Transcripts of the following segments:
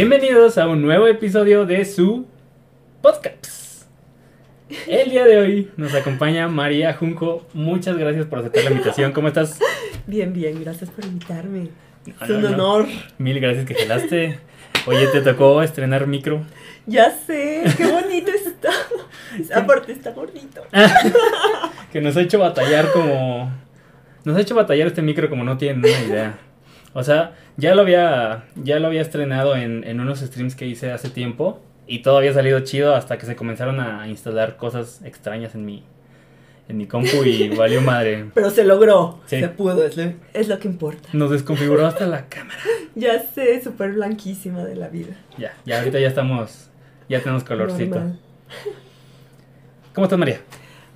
Bienvenidos a un nuevo episodio de su podcast. El día de hoy nos acompaña María Junco. Muchas gracias por aceptar la invitación. ¿Cómo estás? Bien, bien, gracias por invitarme. No, Es un no, no. honor. Mil gracias que gelaste. Oye, te tocó estrenar micro. Ya sé, qué bonito está. Aparte está bonito. Que nos ha hecho batallar como. Nos ha hecho batallar este micro como no tienen una idea. O sea, ya lo había. Ya lo había estrenado en, en unos streams que hice hace tiempo. Y todo había salido chido hasta que se comenzaron a instalar cosas extrañas en mi. En mi compu y valió madre. Pero se logró, Sí. se pudo, es lo, es lo que importa. Nos desconfiguró hasta la cámara. Ya sé, súper blanquísima de la vida. Ya, ya ahorita ya estamos. Ya tenemos colorcito. Normal. ¿Cómo estás, María?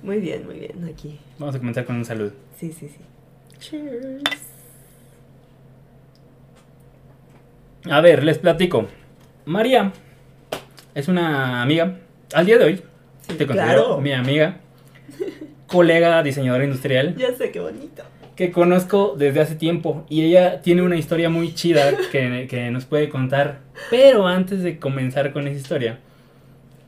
Muy bien, muy bien, aquí. Vamos a comenzar con un saludo. Sí, sí, sí. Cheers. A ver, les platico. María es una amiga. Al día de hoy, te considero claro. mi amiga, colega diseñadora industrial, Ya sé, qué bonito. que conozco desde hace tiempo. Y ella tiene una historia muy chida que, que nos puede contar. Pero antes de comenzar con esa historia,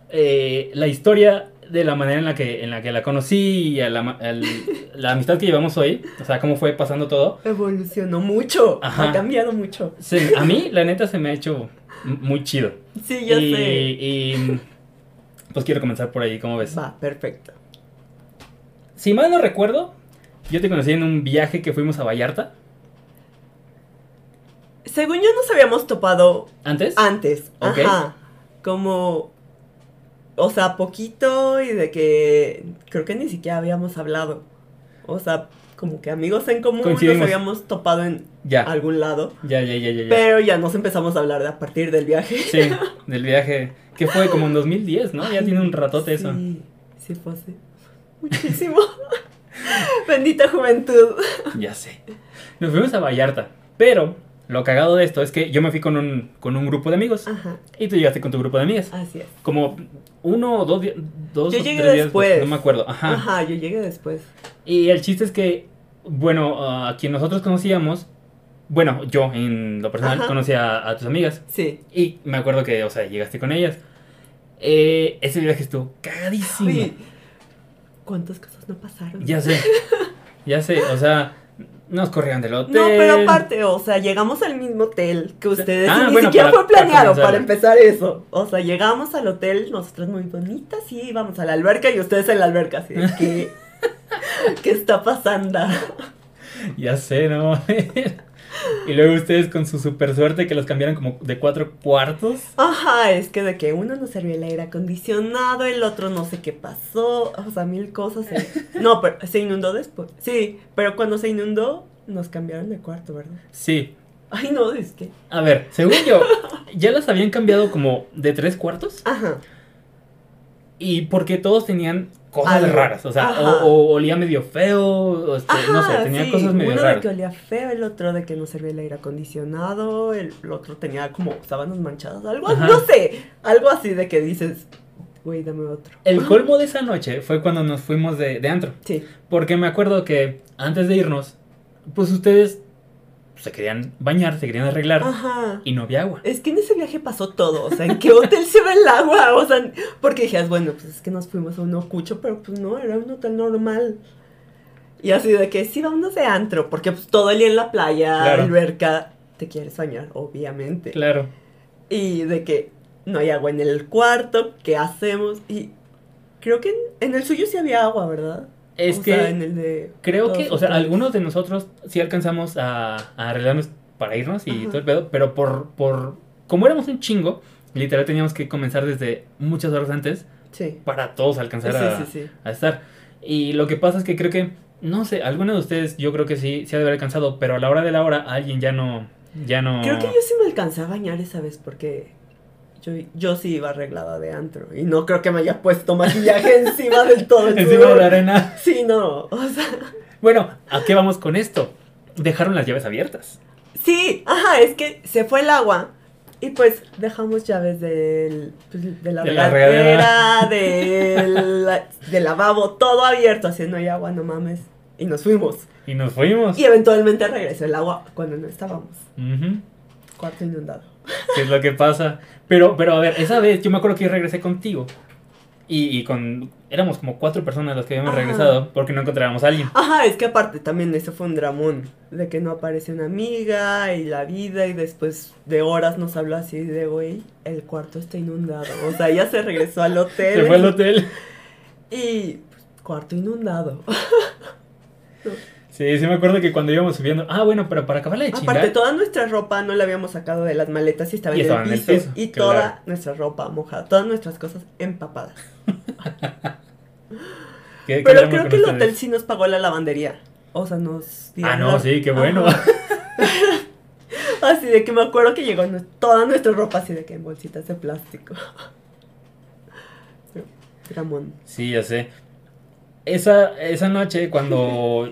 eh, la historia de la manera en la que, en la, que la conocí y a la, al- la amistad que llevamos hoy, o sea, cómo fue pasando todo. Evolucionó mucho, Ajá. ha cambiado mucho. se- a mí, la neta, se me ha hecho muy chido. Sí, ya y, sé. y, pues quiero comenzar por ahí, ¿cómo ves? Va, perfecto. Si mal no recuerdo, yo te conocí en un viaje que fuimos a Vallarta Según yo nos habíamos topado antes. Antes, Ok. ajá. Como, o sea, poquito y de que creo que ni siquiera habíamos hablado. O sea, como que amigos en común nos habíamos topado en Ya, algún lado. ya, ya, ya, ya, ya. Pero ya nos empezamos a hablar de a partir del viaje. Sí, del viaje. Que fue como en 2010, ¿no? Ya tiene un ratote eso. Sí, sí fue así. Muchísimo. Bendita juventud. Ya sé. Nos fuimos a Vallarta. Pero lo cagado de esto es que yo me fui con un, con un grupo de amigos. Ajá, Y tú llegaste con tu grupo de amigas. así es. Como uno o dos, dos Yo llegué tres días después. No me acuerdo. Ajá. Ajá, yo llegué después. Y el chiste es que, bueno, a quien nosotros conocíamos, bueno, yo en lo personal Ajá. conocí a, a tus amigas. Sí. Y me acuerdo que, o sea, llegaste con ellas. Eh, ese viaje estuvo cagadísimo. Uy, ¿Cuántas cosas no pasaron? Ya sé. Ya sé, o sea, nos corrieron del hotel. No, pero aparte, o sea, llegamos al mismo hotel que ustedes Ah, y ni bueno, siquiera para- fue planeado para empezar eso. O sea, llegamos al hotel, nosotras muy bonitas, y íbamos a la alberca y ustedes en la alberca, así de que, ¿qué está pasando? Ya sé, ¿no? Y luego ustedes con su super suerte que los cambiaron como de cuatro cuartos. Ajá, es que de que uno no servía el aire acondicionado, el otro no sé qué pasó, o sea, mil cosas. se- No, pero se inundó después. Sí, pero cuando se inundó, nos cambiaron de cuarto, ¿verdad? Sí. Ay, no, es que. A ver, según yo, ya las habían cambiado como de tres cuartos. Ajá. Y porque todos tenían cosas Algo. raras. O sea, o, o olía medio feo. o este, no sé, tenía sí, cosas medio uno de raras. que olía feo, el otro de que no servía el aire acondicionado, el, el otro tenía como sábanas manchadas, algo, Ajá. no sé, algo así de que dices, güey, dame otro. El colmo de esa noche fue cuando nos fuimos de, de antro. Sí, Porque me acuerdo que antes de irnos, pues ustedes se querían bañar, se querían arreglar ajá. y no había agua. Es que en ese viaje pasó todo, o sea, ¿en qué hotel se ve el agua? O sea, porque dijeras, bueno, pues es que nos fuimos a un ocucho, pero pues no, era un hotel normal. Y así de que sí, vámonos de antro, porque pues todo el día en la playa, Claro. alberca, te quieres bañar, obviamente. Claro. Y de que no hay agua en el cuarto, ¿qué hacemos? Y creo que en, en el suyo sí había agua, ¿verdad? Es O que sea, en el de... creo que, o sea, algunos de nosotros sí alcanzamos a, a arreglarnos para irnos y Ajá. todo el pedo, pero por, por, como éramos un chingo, literal teníamos que comenzar desde muchas horas antes Sí. para todos alcanzar Sí, a estar. Y lo que pasa es que creo que, no sé, alguno de ustedes yo creo que sí, se ha de haber alcanzado, pero a la hora de la hora alguien ya no, ya no... Creo que yo sí me alcancé a bañar esa vez porque yo, yo sí iba arreglada de antro. Y no creo que me haya puesto maquillaje encima del todo el Encima de la arena. Sí, no. O sea, Bueno, ¿a qué vamos con esto? Dejaron las llaves abiertas. sí, ajá, es que se fue el agua. Y pues dejamos llaves del, pues, de la De la del, del lavabo, todo abierto, así no hay agua, no mames. Y nos fuimos. Y nos fuimos. Y eventualmente regresó el agua cuando no estábamos. Ujú. Cuarto inundado. ¿Qué es lo que pasa? Pero, pero a ver, esa vez yo me acuerdo que yo regresé contigo. Y, y con. Éramos como cuatro personas las que habíamos Ajá. regresado porque no encontrábamos a alguien. Ajá, es que aparte también eso fue un dramón. De que no aparece una amiga y la vida y después de horas nos habló así de, güey, el cuarto está inundado. O sea, ella se regresó al hotel. Se fue al hotel. Y pues, cuarto inundado. Sí, sí me acuerdo que cuando íbamos subiendo. Ah, bueno, pero para acabarla de chingar. Aparte, toda nuestra ropa no la habíamos sacado de las maletas y estaba Y en, el en el piso, Y claro. toda nuestra ropa mojada, todas nuestras cosas empapadas. ¿Qué- qué Pero creo que el ustedes? hotel sí nos pagó la lavandería. O sea, nos Ah, no, la- sí, qué bueno. Así de que me acuerdo que llegó toda nuestra ropa así de que en bolsitas de plástico. Ramón. Sí, ya sé. Esa, esa noche cuando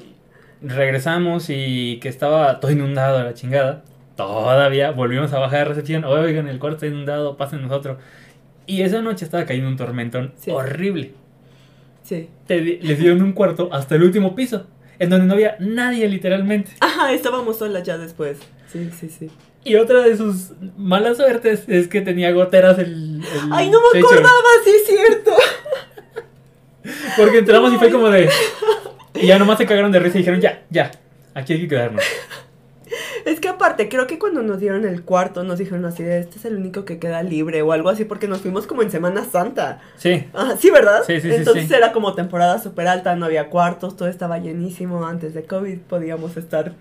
regresamos y que estaba todo inundado a la chingada, todavía volvimos a bajar de recepción. Oigan, el cuarto está inundado, pasen nosotros. Y esa noche estaba cayendo un tormentón Sí. horrible. Sí. Te les dieron un cuarto hasta el último piso, en donde no había nadie literalmente. Ajá, estábamos solas ya después. Sí, sí, sí. Y otra de sus malas suertes es que tenía goteras el, el Ay, no me techo. acordaba, sí es cierto. Porque entramos y fue como de. Y ya nomás se cagaron de risa y dijeron, ya, ya, aquí hay que quedarnos. Es que aparte, creo que cuando nos dieron el cuarto nos dijeron así de este es el único que queda libre o algo así porque nos fuimos como en Semana Santa. Sí, Ajá, sí, ¿verdad? Sí, sí, sí, Entonces sí. era como temporada súper alta, no había cuartos, todo estaba llenísimo. Antes de COVID podíamos estar.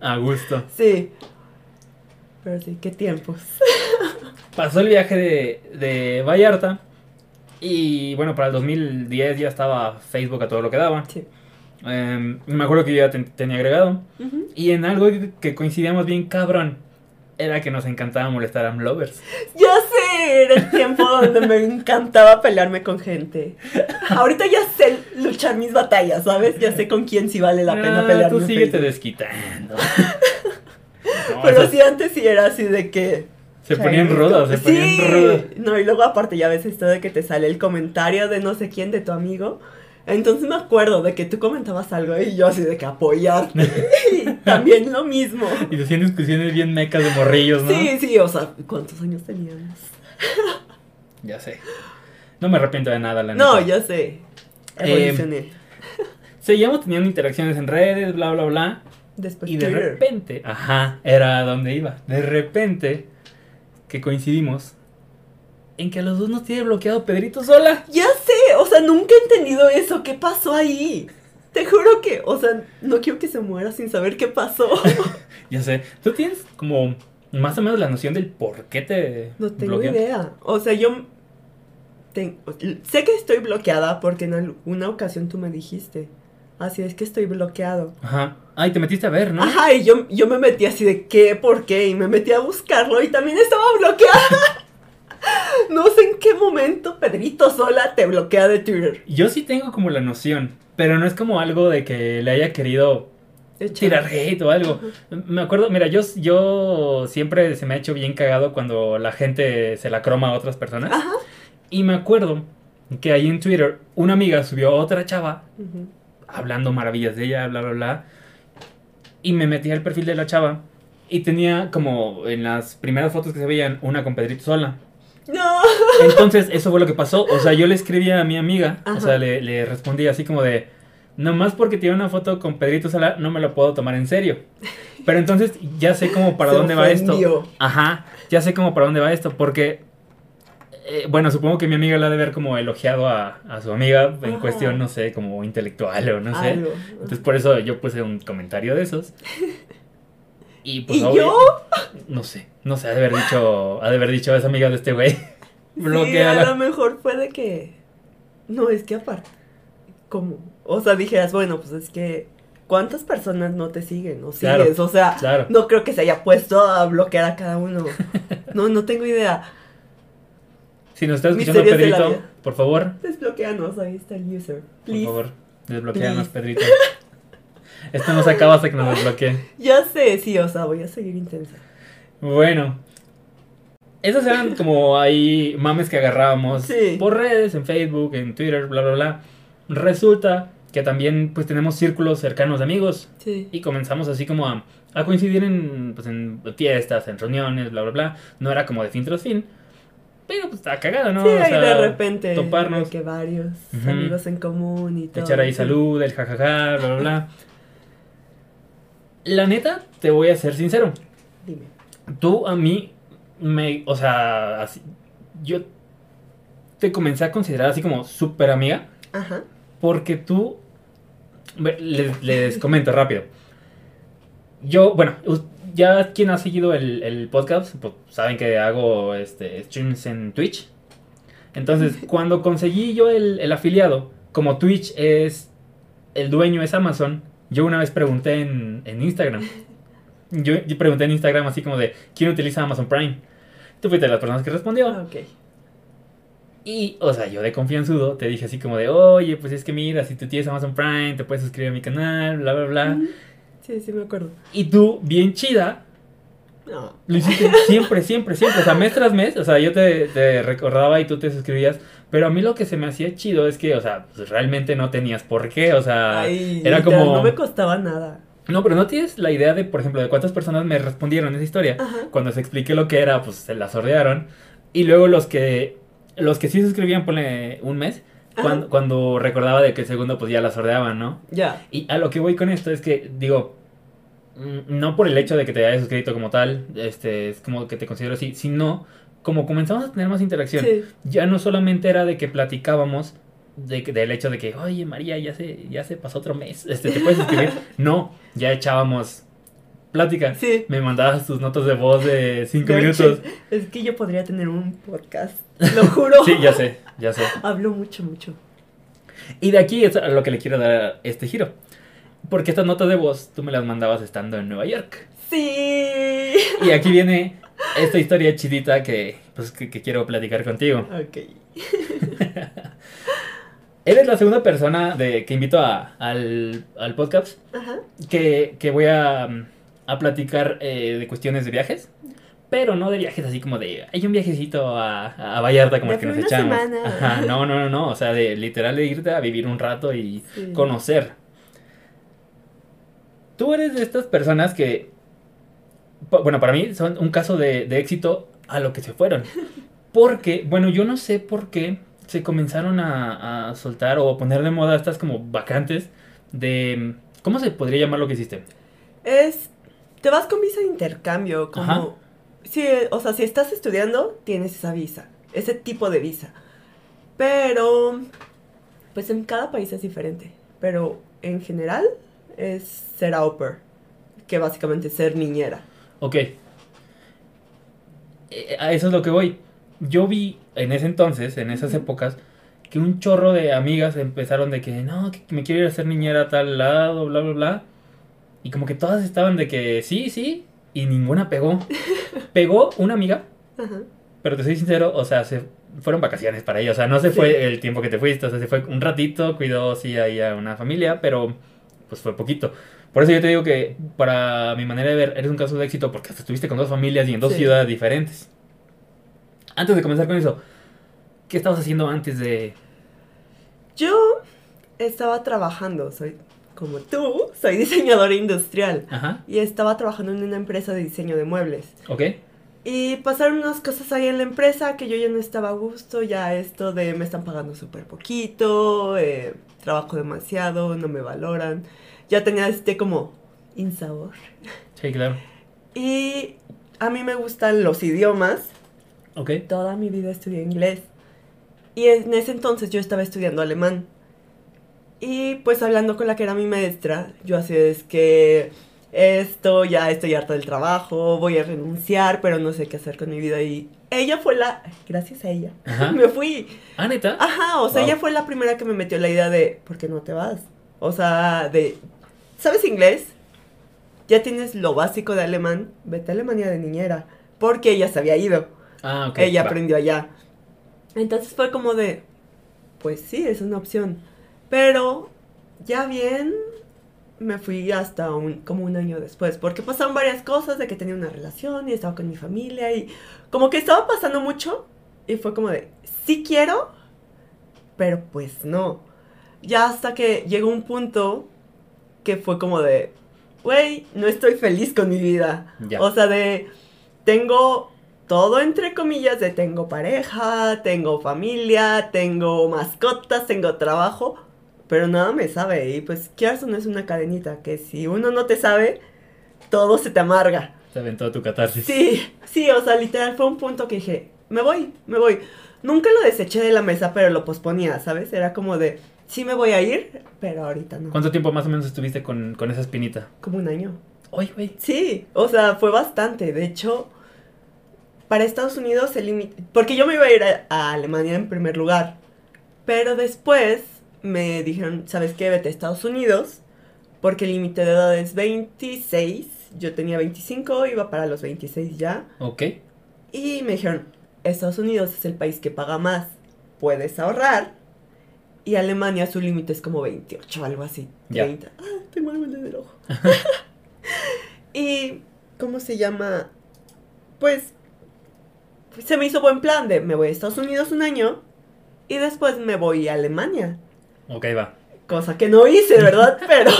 a gusto. Sí. Pero sí, qué tiempos. Pasó el viaje de, de Vallarta. Y bueno, para el 2010 ya estaba Facebook a todo lo que daba. Sí. Em, me acuerdo que yo ya ten- tenía agregado. Ujú. Y en algo que, coincidíamos bien cabrón. Era que nos encantaba molestar a lovers. Ya sé, era el tiempo donde me encantaba pelearme con gente. Ahorita ya sé luchar mis batallas, ¿sabes? Ya sé con quién sí vale la pena Ah, pelearme. Tú síguete desquitando. No, Pero esas- sí, antes sí era así de que. Se ponían rudas, se sí. ponían rudas. No, y luego aparte ya ves esto de que te sale el comentario de no sé quién, de tu amigo. Entonces me acuerdo de que tú comentabas algo y yo así de que apoyarte. y también lo mismo. Y hacían discusiones bien mecas de morrillos, ¿no? Sí, sí, o sea, ¿cuántos años teníamos? Ya sé. No me arrepiento de nada, la No, neta. ya sé. Eh, Evolucioné. Seguíamos teniendo interacciones en redes, bla, bla, bla. Después Y de Twitter. repente, ajá, era donde iba. De repente, que coincidimos en que a los dos nos tiene bloqueado Pedrito sola. Ya sé, o sea, nunca he entendido eso. ¿Qué pasó ahí? Te juro que, o sea, no quiero que se muera sin saber qué pasó. Ya sé. ¿Tú tienes como más o menos la noción del por qué te No tengo bloquean? idea. O sea, yo ten- sé que estoy bloqueada porque en alguna ocasión tú me dijiste. Así es que estoy bloqueado. Ajá. Ay, te metiste a ver, ¿no? Ajá, y yo, yo me metí así de qué, por qué, y me metí a buscarlo y también estaba bloqueada. no sé en qué momento Pedrito sola te bloquea de Twitter. Yo sí tengo como la noción, pero no es como algo de que le haya querido tirar hate o algo. Me acuerdo, mira, yo, yo siempre se me ha hecho bien cagado cuando la gente se la croma a otras personas. Ajá. Y me acuerdo que ahí en Twitter una amiga subió a otra chava hablando maravillas de ella, bla, bla, bla. Y me metí al perfil de la chava y tenía como en las primeras fotos que se veían una con Pedrito sola. No. Entonces, eso fue lo que pasó. O sea, yo le escribí a mi amiga, o sea, le, le respondí así como de, nomás porque tiene una foto con Pedrito Sola, no me lo puedo tomar en serio. Pero entonces ya sé como para Se dónde va esto. Ajá, ya sé como para dónde va esto, porque, eh, bueno, supongo que mi amiga la ha de ver como elogiado a, a su amiga en Ajá. cuestión, no sé, como intelectual o no sé. Algo. Entonces por eso yo puse un comentario de esos. Y pues ¿Y obvio- yo? No sé, no sé, ha de haber dicho, ha de haber dicho a esa amiga de este güey. Sí, a lo mejor fue de que. No, es que aparte. Como. O sea, dijeras, bueno, pues es que. ¿Cuántas personas no te siguen o Claro, sigues? o sea, claro. no creo que se haya puesto a bloquear a cada uno. No, no tengo idea. Si nos está escuchando Pedrito, por favor, Desbloqueanos, ahí está el user. por Please. favor, desbloqueanos. Pedrito. Esto no se acaba hasta que nos desbloqueen. Ya sé, sí, o sea, voy a seguir intensa. Bueno. Esos eran como ahí mames que agarrábamos Sí. por redes, en Facebook, en Twitter, bla, bla, bla. Resulta que también pues tenemos círculos cercanos de amigos Sí. y comenzamos así como a, a coincidir en, pues, en fiestas, en reuniones, bla, bla, bla. No era como de fin tras fin, pero pues estaba cagado, ¿no? sí, O sea, de repente. toparnos. de que varios amigos en común y todo. echar ahí sí. salud, el jajaja, bla, bla, bla. La neta, te voy a ser sincero. Tú a mí, me, o sea, así, yo te comencé a considerar así como súper amiga. Ajá. Porque tú. Les, les comento rápido. Yo, bueno, ya quien ha seguido el, el podcast, pues saben que hago este, streams en Twitch. Entonces, cuando conseguí yo el, el afiliado, como Twitch es. El dueño es Amazon, yo una vez pregunté en, en Instagram. Yo, yo pregunté en Instagram así como de: ¿Quién utiliza Amazon Prime? Tú fuiste de las personas que respondió. Ah, ok. Y, o sea, yo de confianzudo te dije así como de, oye, pues es que mira, si tú tienes Amazon Prime, te puedes suscribir a mi canal, bla, bla, bla. Sí, sí, me acuerdo. Y tú, bien chida, No. lo hiciste siempre, siempre, siempre. O sea, mes tras mes, o sea, yo te, te recordaba y tú te suscribías. Pero a mí lo que se me hacía chido es que, o sea, pues realmente no tenías por qué, o sea, Ay, era como... No me costaba nada. No, pero no tienes la idea de, por ejemplo, de cuántas personas me respondieron esa historia. Ajá. Cuando se expliqué lo que era, pues se la sordearon. Y luego los que los que sí se suscribían, ponle un mes, cuando, cuando recordaba de que el segundo, pues ya la sordeaban, ¿no? Ya. Y a lo que voy con esto es que, digo, mm, no por el hecho de que te hayas suscrito como tal, este, es como que te considero así, sino como comenzamos a tener más interacción. Sí. Ya no solamente era de que platicábamos de, del hecho de que, oye María, ya se, ya se pasó otro mes, este, ¿te puedes suscribir? no, ya echábamos plática. Sí. Me mandabas tus notas de voz de 5 De minutos. Es que yo podría tener un podcast. Lo juro. Sí, ya sé, ya sé. Hablo mucho, mucho. Y de aquí es a lo que le quiero dar este giro. Porque estas notas de voz tú me las mandabas estando en Nueva York. Sí. Y aquí viene esta historia chidita que, pues, que, que quiero platicar contigo. Ok. Eres la segunda persona de, que invito a- al, al podcast Ajá. que, que voy a, a platicar eh, de cuestiones de viajes. Pero no de viajes así como de, hay un viajecito a, a Vallarta como De el que nos echamos. semana. Ajá, no, no, no, no. O sea, de literal de irte a vivir un rato y Sí. conocer. Tú eres de estas personas que, bueno, para mí son un caso de, de éxito a lo que se fueron. Porque, bueno, yo no sé por qué se comenzaron a, a soltar o a poner de moda estas como vacantes de... ¿Cómo se podría llamar lo que hiciste? Es. Te vas con visa de intercambio. Como. Ajá. Sí, o sea, si estás estudiando, tienes esa visa. Ese tipo de visa. Pero. Pues en cada país es diferente. Pero en general es ser au pair. Que básicamente es ser niñera. Ok. Eh, A eso es lo que voy. Yo vi en ese entonces, en esas épocas, que un chorro de amigas empezaron de que no, que me quiero ir a hacer niñera a tal lado, bla, bla, bla. Y como que todas estaban de que sí, sí, y ninguna pegó. Pegó una amiga, Ajá. pero te soy sincero, o sea, se fueron vacaciones para ella. O sea, no se Sí. fue el tiempo que te fuiste, o sea, se fue un ratito, cuidó sí ahí a una familia, pero pues fue poquito. Por eso yo te digo que para mi manera de ver, eres un caso de éxito porque hasta estuviste con dos familias y en dos Sí. ciudades diferentes. Antes de comenzar con eso, ¿qué estabas haciendo antes de... Yo estaba trabajando, soy como tú, soy diseñadora industrial. Ajá, Y estaba trabajando en una empresa de diseño de muebles. ok, Y pasaron unas cosas ahí en la empresa que yo ya no estaba a gusto, ya esto de me están pagando súper poquito, eh, trabajo demasiado, no me valoran. Ya tenía este como insabor. sí, claro, Y a mí me gustan los idiomas, ok, toda mi vida estudié inglés. Y en ese entonces yo estaba estudiando alemán. Y pues hablando con la que era mi maestra, yo así es que esto, ya estoy harta del trabajo, voy a renunciar, pero no sé qué hacer con mi vida. Y ella fue la, gracias a ella, Ajá. me fui. Ah, neta, Ajá, o sea, Wow. ella fue la primera que me metió la idea de, ¿por qué no te vas? O sea, de, ¿sabes inglés? Ya tienes lo básico de alemán, vete a Alemania de niñera, porque ella se había ido. Ah, ok, Ella va. aprendió allá. Entonces fue como de, pues sí, es una opción. Pero ya bien, me fui hasta un, como un año después, porque pasaron varias cosas de que tenía una relación y estaba con mi familia y como que estaba pasando mucho y fue como de, sí quiero, pero pues no. ya hasta que llegó un punto que fue como de, güey, no estoy feliz con mi vida. Ya. O sea, de, tengo todo entre comillas de tengo pareja, tengo familia, tengo mascotas, tengo trabajo, pero nada me sabe. Y pues, no es una cadenita, que si uno no te sabe, todo se te amarga. Se aventó tu catarsis. Sí, sí, o sea, literal fue un punto que dije, me voy, me voy. Nunca lo deseché de la mesa, pero lo posponía, ¿sabes? Era como de, sí me voy a ir, pero ahorita no. ¿Cuánto tiempo más o menos estuviste con, con esa espinita? Como un año. Oye, güey. Sí, o sea, fue bastante. De hecho, para Estados Unidos el límite... Porque yo me iba a ir a, a Alemania en primer lugar. Pero después me dijeron, ¿sabes qué? Vete a Estados Unidos. Porque el límite de edad es 26. Yo tenía 25, iba para los 26 ya. Ok. Y me dijeron, Estados Unidos es el país que paga más. Puedes ahorrar. Y Alemania su límite es como 28, algo así. Ya. 30. Ah, tengo algo en el ojo. y, ¿cómo se llama? Pues, se me hizo buen plan de me voy a Estados Unidos un año y después me voy a Alemania. Ok, va. Cosa que no hice, ¿verdad? Pero...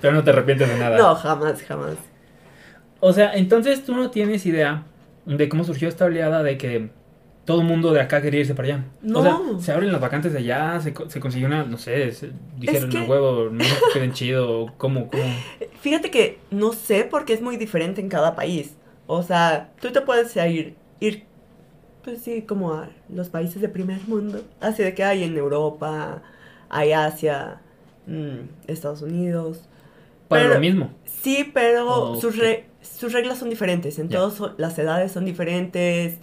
Pero no te arrepientes de nada. no, jamás, jamás. O sea, entonces tú no tienes idea de cómo surgió esta oleada de que todo el mundo de acá quería irse para allá. No. O sea, se abren las vacantes de allá, se, se consiguió una, no sé, se- dijeron que- a huevo, no queden chido, ¿cómo, cómo? Fíjate que no sé porque es muy diferente en cada país. O sea, tú te puedes ir, ir pues sí, como a los países de primer mundo. Así de que hay en Europa, hay Asia, mm, Estados Unidos. Para Pero- lo mismo. Sí, pero sus, re- sus reglas son diferentes. En todas las edades son diferentes.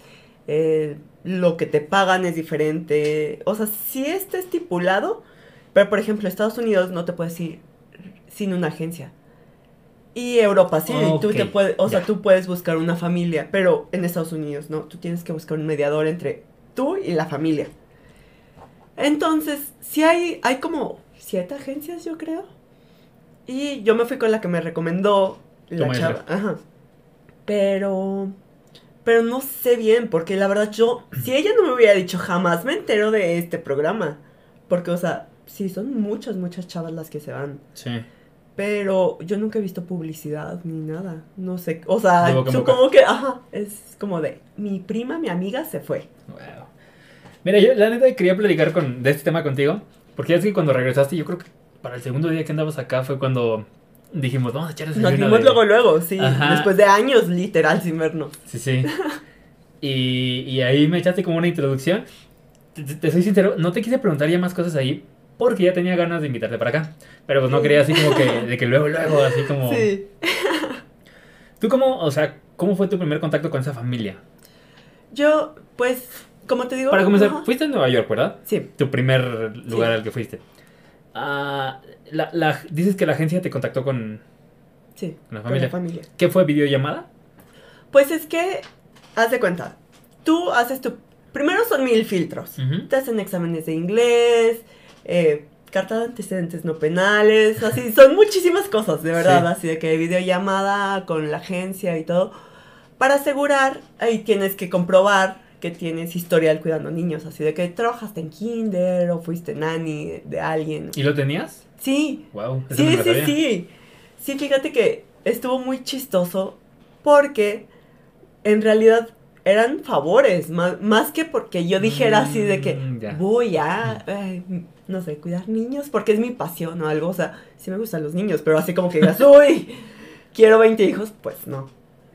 eh, lo que te pagan es diferente. O sea, sí está estipulado. Pero, por ejemplo, Estados Unidos no te puedes ir sin una agencia. Y Europa sí, tú te puedes, o sea, tú puedes buscar una familia, pero en Estados Unidos no, tú tienes que buscar un mediador entre tú y la familia. Entonces, sí hay, hay como siete agencias, yo creo. Y yo me fui con la que me recomendó la chava. Ajá. Pero, pero no sé bien, porque la verdad yo, si ella no me hubiera dicho jamás me entero de este programa. Porque, o sea, sí, son muchas, muchas chavas las que se van. Sí. Pero yo nunca he visto publicidad ni nada. No sé. O sea, boca supongo que, ajá, es como de mi prima, mi amiga se fue. Wow. Mira, yo la neta quería platicar con, de este tema contigo, porque ya es que cuando regresaste, yo creo que para el segundo día que andabas acá fue cuando dijimos, vamos a echar Nos desayuno vimos de-". luego, luego, sí. Ajá. Después de años, literal, sin vernos. Sí, sí. Y, y ahí me echaste como una introducción. Te- te soy sincero, no te quise preguntar ya más cosas ahí, porque ya tenía ganas de invitarte para acá. Pero pues no quería así como que, de que luego, luego, así como... Sí. ¿Tú cómo, o sea, cómo fue tu primer contacto con esa familia? Yo, pues, como te digo. Para comenzar, fuiste a Nueva York, ¿verdad? Sí. Tu primer lugar Sí. al que fuiste. Ah, la, la- dices que la agencia te contactó con, Sí. con la con familia. la familia. ¿Qué fue? ¿Videollamada? Pues es que, haz de cuenta, tú haces tu... Primero son mil filtros. Ujú. Te hacen exámenes de inglés, eh, carta de antecedentes no penales, así, son muchísimas cosas, de verdad, Sí. así de que videollamada con la agencia y todo. Para asegurar, ahí tienes que comprobar que tienes historial cuidando niños, así de que trabajaste en kinder o fuiste nanny de alguien. ¿Y lo tenías? Sí, Wow. Sí, sí, sí. Sí, fíjate que estuvo muy chistoso porque en realidad eran favores, más, más que porque yo dijera así de que Mm, ya. voy a, no sé, cuidar niños porque es mi pasión o algo. O sea, sí me gustan los niños, pero así como que digas, uy, quiero 20 hijos, pues no.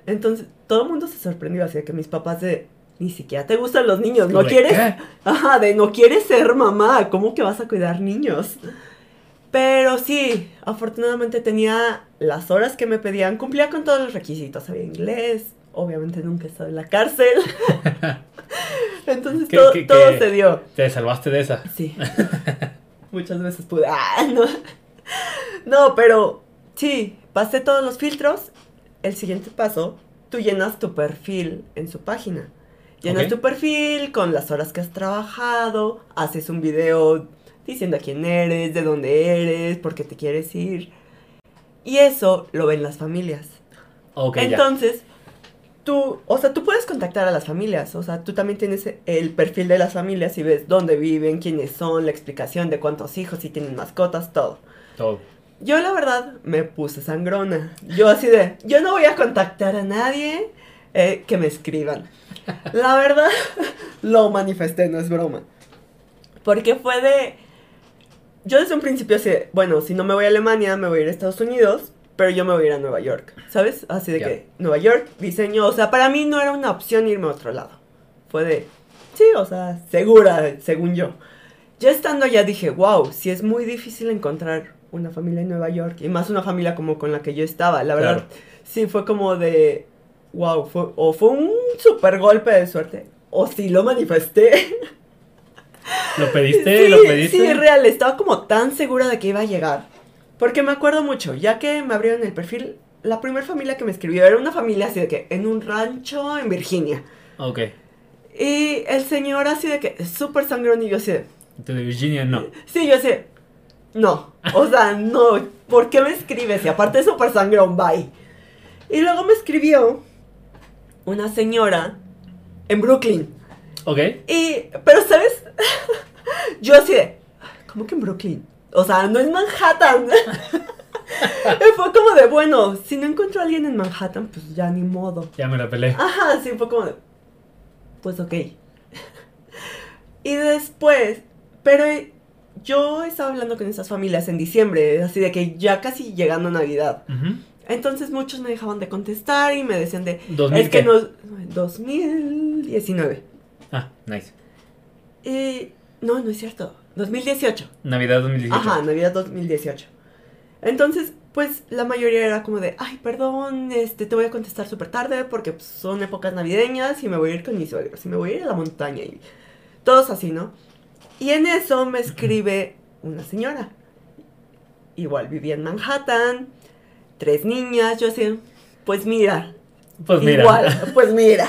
Entonces, todo el mundo se sorprendió así de que mis papás de, ni siquiera te gustan los niños, no quieres... ¿qué? Ajá, de no quieres ser mamá, ¿cómo que vas a cuidar niños? Pero sí, afortunadamente tenía las horas que me pedían, cumplía con todos los requisitos, sabía inglés, obviamente nunca he estado en la cárcel. Entonces ¿Qué- todo, todo se dio. Te salvaste de esa. Sí. Muchas veces pude. Ah, no. No, pero sí, pasé todos los filtros. El siguiente paso, tú llenas tu perfil en su página. Llenas tu perfil con las horas que has trabajado, haces un video diciendo a quién eres, de dónde eres, por qué te quieres ir. Y eso lo ven las familias. Ok, ya. Tú, o sea, tú puedes contactar a las familias, o sea, tú también tienes el perfil de las familias y ves dónde viven, quiénes son, la explicación de cuántos hijos, si tienen mascotas, todo. Todo. Yo la verdad me puse sangrona. Yo así de, yo no voy a contactar a nadie eh, que me escriban. La verdad, lo manifesté, no es broma. Porque fue de, yo desde un principio así, de, bueno, si no me voy a Alemania, me voy a ir a Estados Unidos, pero yo me voy a ir a Nueva York, ¿sabes? Así de Ya. que Nueva York, diseño, o sea, para mí no era una opción irme a otro lado. Fue de, sí, o sea, segura, según yo. Ya estando allá dije, wow, sí es muy difícil encontrar una familia en Nueva York, y más una familia como con la que yo estaba, la verdad. Claro. Sí, fue como de, wow, fue, o fue un super golpe de suerte, o sí lo manifesté. ¿Lo pediste? Sí, ¿Lo pediste? sí, real, estaba como tan segura de que iba a llegar. Porque me acuerdo mucho, ya que me abrieron el perfil, la primera familia que me escribió era una familia así de que en un rancho en Virginia. Ok. Y el señor así de que súper sangrón y yo así de, de Virginia, no. sí, yo así, de, no, o sea, no, ¿por qué me escribes? Y aparte es súper sangrón, bye. Y luego me escribió una señora en Brooklyn. Ok. Y, pero, ¿sabes? Yo así de, ¿cómo que en Brooklyn? O sea, no es Manhattan. fue como de, bueno, si no encuentro a alguien en Manhattan, pues ya ni modo. Ya me la pelé. Ajá, sí, fue como de, pues ok. y después, pero yo estaba hablando con esas familias en diciembre, así de que ya casi llegando a Navidad. Entonces muchos me dejaban de contestar y me decían de, 2000 es que qué? no, 2019. Ah, nice. Y no, no es cierto. 2018. Navidad 2018. Ajá, Navidad 2018. Entonces, pues la mayoría era como de, ay, perdón, este, te voy a contestar súper tarde porque pues, son épocas navideñas y me voy a ir con mis suegros y me voy a ir a la montaña y todos así, ¿no? Y en eso me escribe una señora. Igual vivía en Manhattan, tres niñas, yo así, pues mira, Pues mira. igual, pues mira.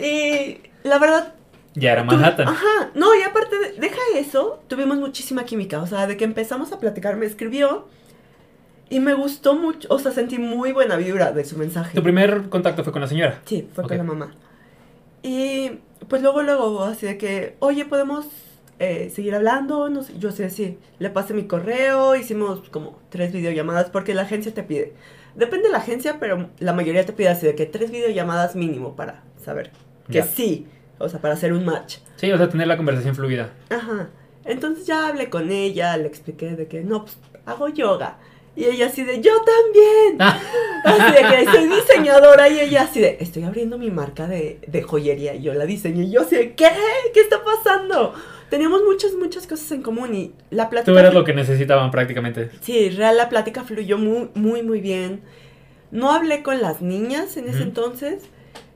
Y la verdad, Ya era Manhattan. Ajá, no, y aparte, de- deja eso, tuvimos muchísima química, o sea, de que empezamos a platicar, me escribió y me gustó mucho, o sea, sentí muy buena vibra de su mensaje. Tu primer contacto fue con la señora. Sí, fue con la mamá. Y pues luego, luego, así de que, oye, ¿podemos eh, seguir hablando? No sé, yo sé, sí, le pasé mi correo, hicimos como tres videollamadas porque la agencia te pide. Depende de la agencia, pero la mayoría te pide así de que tres videollamadas mínimo para saber que sí, o sea, para hacer un match. Sí, o sea, tener la conversación fluida. Ajá. Entonces ya hablé con ella, le expliqué de que no, pues hago yoga. Y ella así de, yo también. Ah, Así de que soy diseñadora y ella así de, estoy abriendo mi marca de, de joyería y yo la diseño. Y yo así de, ¿qué? ¿Qué está pasando? Teníamos muchas, muchas cosas en común y la plática... tú eras lo que necesitaban prácticamente. Sí, real, la plática fluyó muy, muy, muy bien. No hablé con las niñas en ese entonces,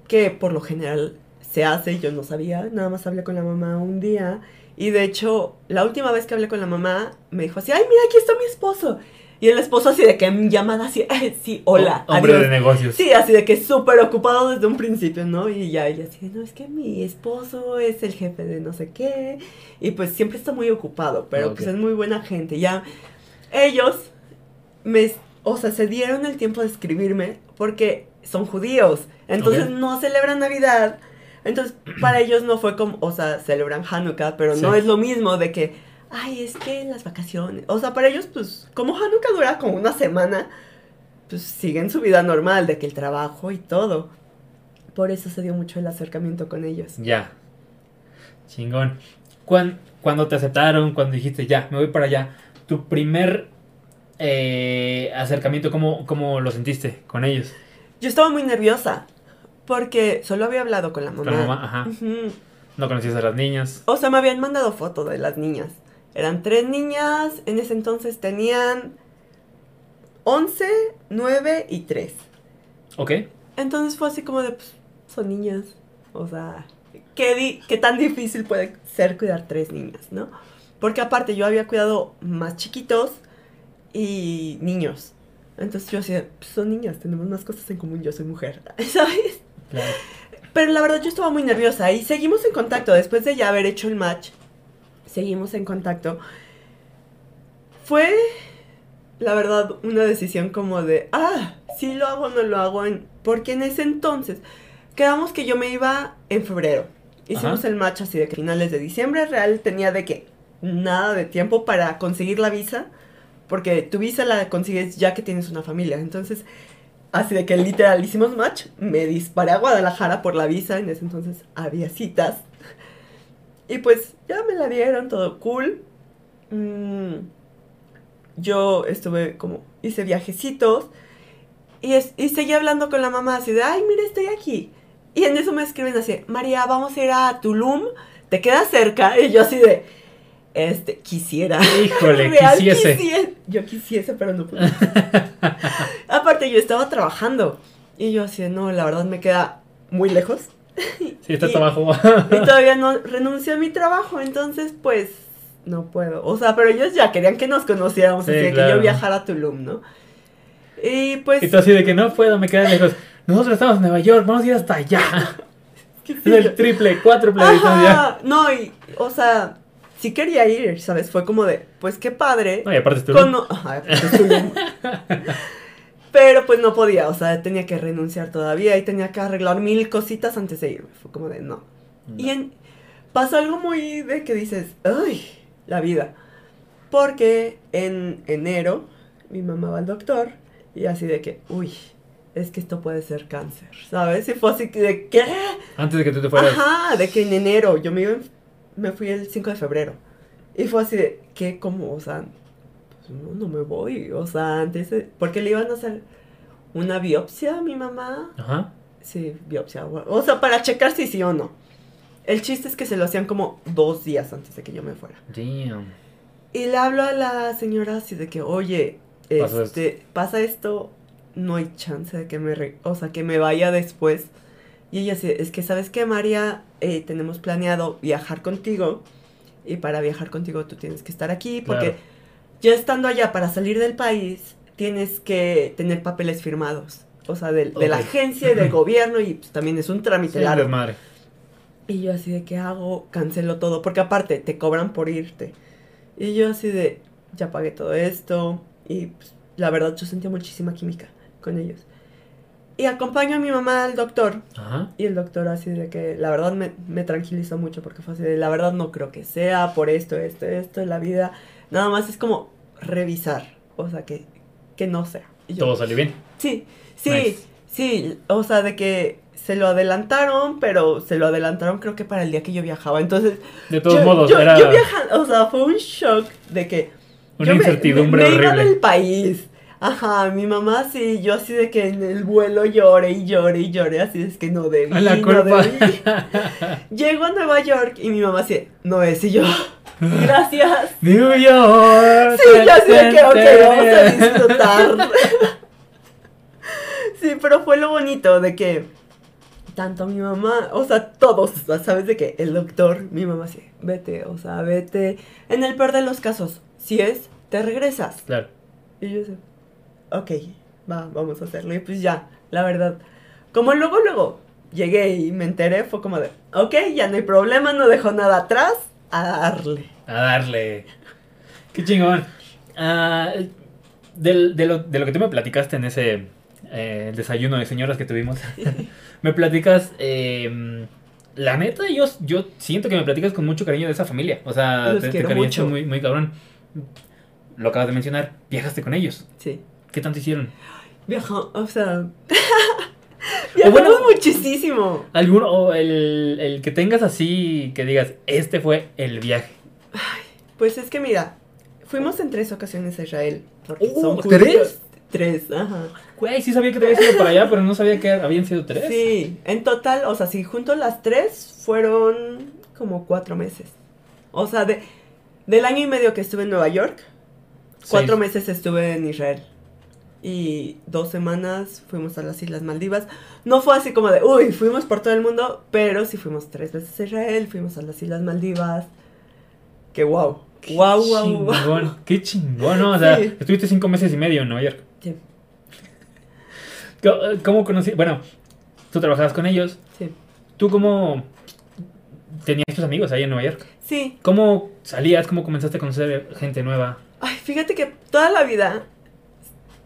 que por lo general se hace, yo no sabía, nada más hablé con la mamá un día. Y de hecho, la última vez que hablé con la mamá, me dijo así, ay, mira, aquí está mi esposo. Y el esposo así de que llamada así, "Ay, sí, hola, Hombre adiós". de negocios. Sí, así de que súper ocupado desde un principio, ¿no? Y ya ella así, no, es que mi esposo es el jefe de no sé qué. Y pues siempre está muy ocupado, pero Ok. pues es muy buena gente. Ya ellos me, o sea, se dieron el tiempo de escribirme porque son judíos. Entonces no celebran Navidad. Entonces para ellos no fue como, o sea, celebran Hanukkah, pero no es lo mismo de que, ay, es que las vacaciones. O sea, para ellos, pues, como Hanukkah dura como una semana, pues siguen su vida normal, de que el trabajo y todo. Por eso se dio mucho el acercamiento con ellos. Ya. Chingón. Cuan- cuando te aceptaron, cuando dijiste, ya, me voy para allá, tu primer eh, acercamiento, ¿cómo, ¿cómo lo sentiste con ellos? Yo estaba muy nerviosa porque solo había hablado con la mamá. Con la mamá, ajá. No conocías a las niñas. O sea, me habían mandado foto de las niñas. Eran tres niñas, en ese entonces tenían 11, 9 y 3. Ok. Entonces fue así como de, pues, son niñas. O sea, ¿qué, di- qué tan difícil puede ser cuidar tres niñas, no? Porque aparte yo había cuidado más chiquitos y niños. Entonces yo decía, pues, son niñas, tenemos más cosas en común, yo soy mujer, ¿sabes? Claro. Pero la verdad yo estaba muy nerviosa y seguimos en contacto después de ya haber hecho el match. Seguimos en contacto. Fue, la verdad, una decisión como de, ah, si lo hago o no lo hago, en, porque en ese entonces quedamos que yo me iba en febrero. Hicimos Ajá. el match así de que finales de diciembre, real tenía de que nada de tiempo para conseguir la visa, porque tu visa la consigues ya que tienes una familia. Entonces, así de que literal hicimos match, me disparé a Guadalajara por la visa, en ese entonces había citas. Y pues ya me la dieron, todo cool. Mm, yo estuve como, hice viajecitos y, es- y seguí hablando con la mamá así de, ay, mira, estoy aquí. Y en eso me escriben así, María, vamos a ir a Tulum, ¿te queda cerca? Y yo así de, este, quisiera. Híjole, Real quisiese. Yo quisiese, pero no pude. Aparte, yo estaba trabajando y yo así no, la verdad me queda muy lejos. Sí, está Y- abajo. y todavía no renuncio a mi trabajo, entonces pues no puedo. O sea, pero ellos ya querían que nos conociéramos, Sí, así de que claro. yo viajara a Tulum, ¿no? Y pues... Y tú así de que no puedo, me queda lejos. Nosotros estamos en Nueva York, vamos a ir hasta allá. Es el triple, cuádruple no, y, o sea, sí quería ir, ¿sabes? Fue como de, pues qué padre. No, y aparte es Tulum. Pero pues no podía, o sea, tenía que renunciar todavía y tenía que arreglar mil cositas antes de irme. Fue como de, no. Y en, pasó algo muy de que dices, ay, la vida. Porque en enero mi mamá va al doctor y así de que, uy, es que esto puede ser cáncer, ¿sabes? Y fue así de, ¿qué? Antes de que tú te fueras. Ajá, de que en enero, yo me, iba en- me fui el 5 de febrero. Y fue así de, ¿qué? ¿Cómo? O sea, pues no, no me voy. O sea, antes, de- porque le iban a hacer una biopsia a mi mamá. Ajá. Sí, biopsia. O sea, para checar si sí o no. El chiste es que se lo hacían como dos días antes de que yo me fuera. Damn. Y le hablo a la señora así de que, oye, este, pasa esto, no hay chance de que me, re- o sea, que me vaya después. Y ella así, es que, ¿sabes qué, María? Eh, tenemos planeado viajar contigo. Y para viajar contigo tú tienes que estar aquí. Porque Claro. ya estando allá para salir del país, tienes que tener papeles firmados. O sea, de la agencia y del gobierno. Y pues, también es un trámite Sí, largo. Y yo así de, ¿qué hago? Cancelo todo, porque aparte te cobran por irte. Y yo así de, ya pagué todo esto. Y pues, la verdad yo sentía muchísima química con ellos. Y acompaño a mi mamá al doctor. Ajá. Y el doctor así de que la verdad me, me tranquilizó mucho porque fue así de, la verdad no creo que sea por esto, esto, esto, la vida. Nada más es como revisar. O sea, que, que no sea. Yo, Todo salió bien. Sí, sí, Nice. sí, o sea, de que se lo adelantaron, pero se lo adelantaron creo que para el día que yo viajaba. Entonces, De todos yo, modos, yo, era yo viaja- o sea, fue un shock de que una yo me- incertidumbre me, me iba horrible. del país. Ajá, mi mamá sí, yo así de que en el vuelo lloré y lloré y lloré, así es que no debí, A la no debí. Llego a Nueva York y mi mamá así, no es, y yo, gracias. New York. Sí, yo así de que, ok, vamos a disfrutar. sí, pero fue lo bonito de que tanto mi mamá, o sea, todos, ¿sabes de que El doctor, mi mamá sí, vete, o sea, vete. En el peor de los casos, si es, te regresas. Claro. Y yo así, ok, va, vamos a hacerlo. Y pues ya, la verdad, como luego, luego llegué y me enteré, fue como de, ok, ya no hay problema, no dejo nada atrás, a darle. A darle. Qué chingón. Ah, del- de, lo, de lo que tú me platicaste en ese eh, desayuno de señoras que tuvimos, me platicas. eh, la neta, yo, yo siento que me platicas con mucho cariño de esa familia. O sea, Los te, muy, muy cabrón. Lo acabas de mencionar, viajaste con ellos. Sí. ¿Qué tanto hicieron? Viajó, o sea. Viajamos bueno- muchísimo. ¿Alguno, o el, el que tengas así, que digas, este fue el viaje? Pues es que mira, fuimos en tres ocasiones a Israel. Porque Uh, son ¿tres? Tres, ajá. Güey, sí sabía que te habías ido para allá, pero no sabía que habían sido tres. Sí, en total, o sea, si junto las tres, fueron como cuatro meses. O sea, de, del año y medio que estuve en Nueva York, cuatro Seis. meses estuve en Israel. Y dos semanas fuimos a las Islas Maldivas. No fue así como de, uy, fuimos por todo el mundo, pero sí fuimos tres veces a Israel, fuimos a las Islas Maldivas. Que wow. Wow, wow, wow. Chingón, qué chingón, ¿no? O sea, Sí. estuviste cinco meses y medio en Nueva York. Sí, ¿Cómo- ¿Cómo conocí? Bueno, tú trabajabas con ellos. sí. ¿Tú cómo tenías tus amigos ahí en Nueva York? Sí, ¿Cómo salías? ¿Cómo comenzaste a conocer gente nueva? Ay, fíjate que toda la vida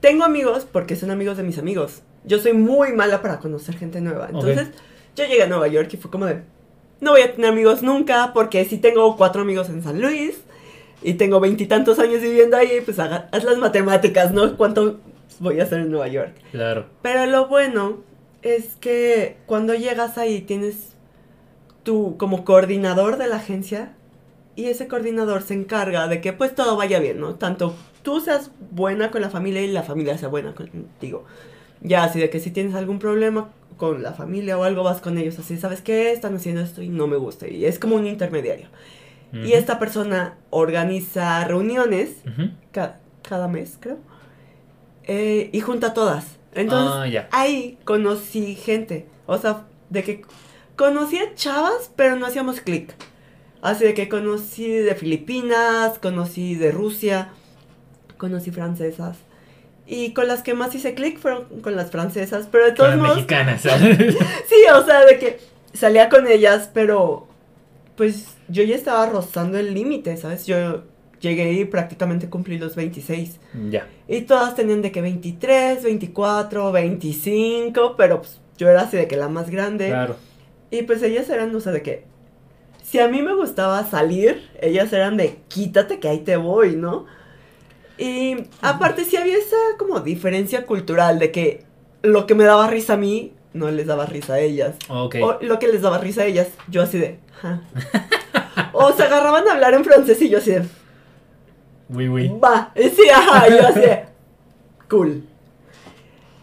tengo amigos porque son amigos de mis amigos. Yo soy muy mala para conocer gente nueva. Entonces, yo llegué a Nueva York y fue como de, no voy a tener amigos nunca porque si tengo cuatro amigos en San Luis y tengo veintitantos años viviendo ahí, pues haga, haz las matemáticas, ¿no? ¿Cuánto voy a hacer en Nueva York? Claro. Pero lo bueno es que cuando llegas ahí tienes tú como coordinador de la agencia y ese coordinador se encarga de que pues todo vaya bien, ¿no? Tanto tú seas buena con la familia y la familia sea buena contigo. Ya, así de que si tienes algún problema con la familia o algo, vas con ellos así, ¿sabes qué? Están haciendo esto y no me gusta. Y es como un intermediario. Y esta persona organiza reuniones cada mes, creo. Eh, y junta todas. Entonces, ah, ahí conocí gente. O sea, de que conocí a chavas, pero no hacíamos clic. Así de que conocí de Filipinas, conocí de Rusia, conocí francesas. Y con las que más hice clic fueron con las francesas, pero de todos modos... mexicanas. sí, o sea, de que salía con ellas, pero pues yo ya estaba rozando el límite, ¿sabes? Yo llegué y prácticamente cumplí los 26. Ya. Y todas tenían de que 23, 24, 25, pero pues yo era así de que la más grande. Claro. Y pues ellas eran, o sea, de que si a mí me gustaba salir, ellas eran de quítate que ahí te voy, ¿no? Y aparte sí había esa como diferencia cultural de que lo que me daba risa a mí no les daba risa a ellas. Ok. O lo que les daba risa a ellas, yo así de... o se agarraban a hablar en francés y yo así de... Oui, oui. Va, sí, ajá, yo así de... Cool.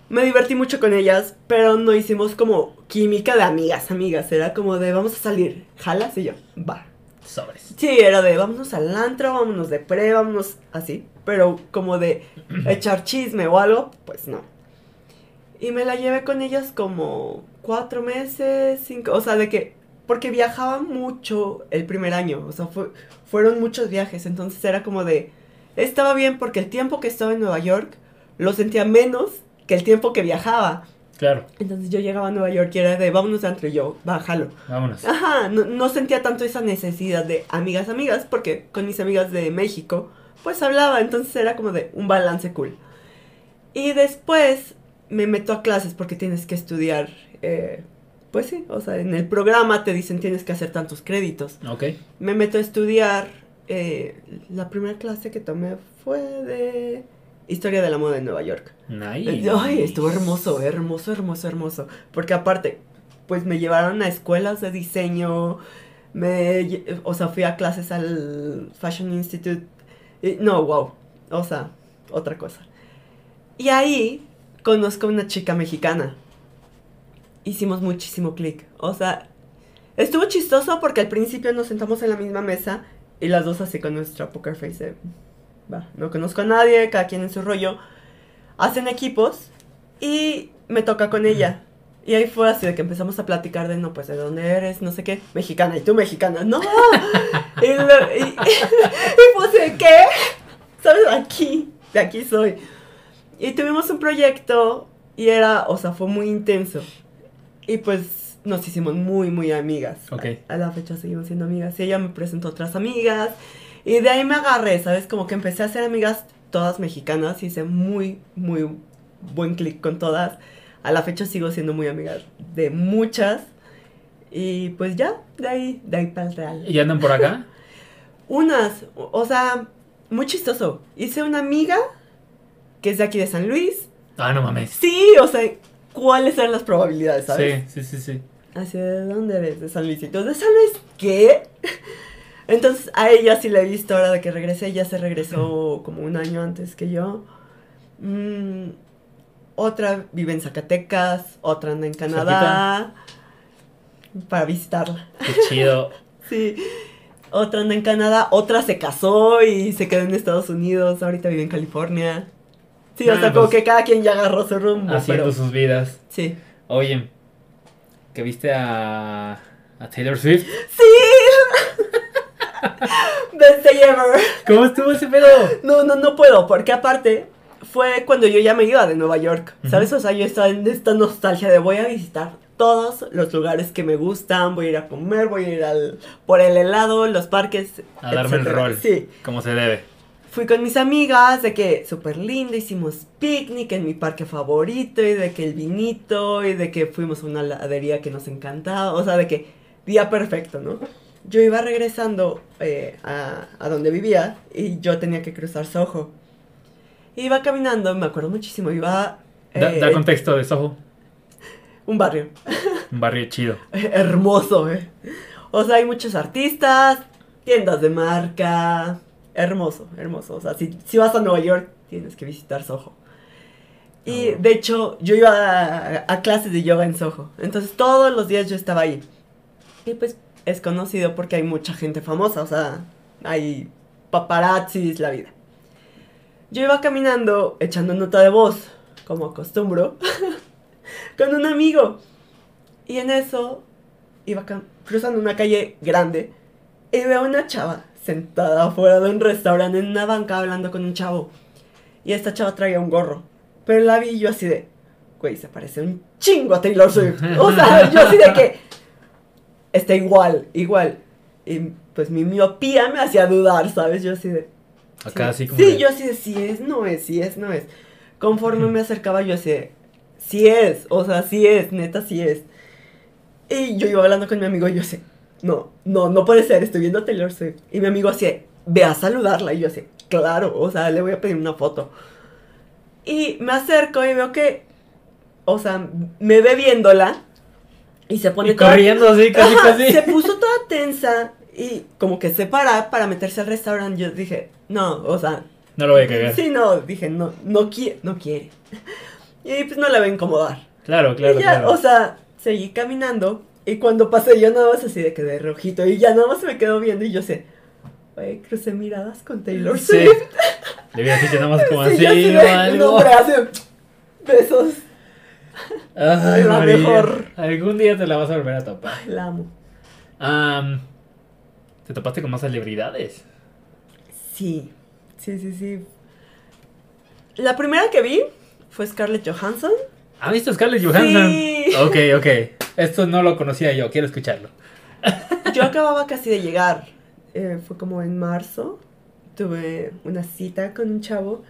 Me divertí mucho con ellas, pero no hicimos como química de amigas, amigas. Era como de vamos a salir, jalas y yo, va. Sobres. Sí, era de vámonos al antro, vámonos de pre, vámonos así. Pero como de echar chisme o algo, pues no. Y me la llevé con ellas como cuatro meses, cinco, o sea, de que, porque viajaba mucho el primer año, o sea, fueron muchos viajes, entonces era como de, estaba bien porque el tiempo que estaba en Nueva York lo sentía menos que el tiempo que viajaba. Claro. Entonces yo llegaba a Nueva York y era de vámonos entre yo, bájalo. Vámonos. Ajá, no, no, sentía tanto esa necesidad de amigas, amigas, porque con mis amigas de México, pues hablaba, entonces era como de un balance cool. Y después me meto a clases porque tienes que estudiar, eh, pues sí, o sea, en el programa te dicen tienes que hacer tantos créditos. Ok. Me meto a estudiar, eh, la primera clase que tomé fue de Historia de la moda en Nueva York. Nice. Ay, estuvo hermoso, hermoso, hermoso, hermoso. Porque aparte, pues me llevaron a escuelas de diseño, me, o sea, fui a clases al Fashion Institute. No, wow, o sea, otra cosa. Y ahí conozco a una chica mexicana. Hicimos muchísimo clic. O sea, estuvo chistoso porque al principio nos sentamos en la misma mesa y las dos así con nuestra poker face no conozco a nadie, cada quien en su rollo, hacen equipos y me toca con ella. Y ahí fue así de que empezamos a platicar de, no, pues, ¿de dónde eres? No sé qué. Mexicana. ¿Y tú mexicana? ¡No! y, y, y, pues, ¿de qué? ¿Sabes? Aquí. De aquí soy. Y tuvimos un proyecto y era, o sea, fue muy intenso. Y pues nos hicimos muy, muy amigas. A, a la fecha seguimos siendo amigas. Y ella me presentó a otras amigas. Y de ahí me agarré, ¿sabes? Como que empecé a hacer amigas todas mexicanas, hice muy, muy buen clic con todas. A la fecha sigo siendo muy amiga de muchas. Y pues ya, de ahí, de ahí para el real. ¿Y andan por acá? Unas, o sea, muy chistoso. Hice una amiga que es de aquí de San Luis. Ah, no mames. Sí, o sea, ¿cuáles eran las probabilidades, sabes? Sí, sí, sí, sí. Así, ¿de dónde eres? De San Luis. ¿Y tú de San Luis qué? Entonces a ella sí la he visto ahora de que regresé, ella se regresó como un año antes que yo. Mm, otra vive en Zacatecas, otra anda en Canadá para visitarla. Qué chido. sí. Otra anda en Canadá, otra se casó y se quedó en Estados Unidos, ahorita vive en California. Sí, o ah, sea, como pues que cada quien ya agarró su rumbo. Haciendo sus vidas. Sí. Oye, ¿que viste a, a Taylor Swift? Sí. Best day ever. ¿Cómo estuvo ese pedo? No, no, no puedo, porque aparte fue cuando yo ya me iba de Nueva York, ¿sabes? O sea, yo estaba en esta nostalgia de voy a visitar todos los lugares que me gustan, voy a ir a comer, voy a ir al por el helado, los parques, a darme el rol. Sí. Como se debe. fui con mis amigas, de que súper linda, hicimos picnic en mi parque favorito, y de que el vinito, y de que fuimos a una heladería que nos encantaba, o sea, de que día perfecto, ¿no? Yo iba regresando eh, a, a donde vivía y yo tenía que cruzar Soho. Iba caminando, me acuerdo muchísimo, iba... Da, eh, da contexto de Soho. un barrio. Un barrio chido. Hermoso, eh. O sea, hay muchos artistas, tiendas de marca. Hermoso, hermoso. O sea, si, si vas a Nueva York, tienes que visitar Soho. Y Oh. de hecho, yo iba a, a clases de yoga en Soho. Entonces, todos los días yo estaba ahí. Y pues es conocido porque hay mucha gente famosa. O sea, hay paparazzis, la vida. Yo iba caminando, echando nota de voz, como acostumbro, con un amigo. Y en eso iba cruzando una calle grande y veo a una chava sentada afuera de un restaurante en una banca hablando con un chavo. Y esta chava traía un gorro. Pero la vi yo así de, güey, se parece un chingo a Taylor Swift. O sea, yo así de que está igual, igual. Y pues mi miopía me hacía dudar, ¿sabes? Yo así de... Acá sí, así como. Sí, de- yo así de, si es, no es, si es, no es. Conforme me acercaba yo así de, sí es, o sea, sí es, neta, sí es. Y yo iba hablando con mi amigo y yo así, no, no, no puede ser, estoy viendo a Taylor Swift. Y mi amigo así, ve a saludarla. Y yo así, claro, o sea, le voy a pedir una foto. Y me acerco y veo que, o sea, me ve viéndola y se pone Y corriendo así, casi, Ajá, casi. Se puso toda tensa y como que se para para meterse al restaurante. Yo dije, no, o sea, No lo voy a cagar. sí, no, dije, no, no quiere, no quiere. Y pues no la voy a incomodar. Claro, claro, y ya, claro. o sea, seguí caminando y cuando pasé yo nada más así de que de rojito y ya nada más se me quedó viendo y yo sé, crucé miradas con Taylor Sí. Swift. Le hubiera dicho nada más como Sí, así así o algo. No, hace besos. Ay, la María. mejor. Algún día te la vas a volver a topar. La amo. Am, ¿Te topaste con más celebridades? Sí, sí, sí, sí. La primera que vi fue Scarlett Johansson. ¿Ha visto Scarlett Johansson? Sí. Ok, ok. Esto no lo conocía yo, quiero escucharlo. Yo acababa casi de llegar. Eh, fue como en marzo. Tuve una cita con un chavo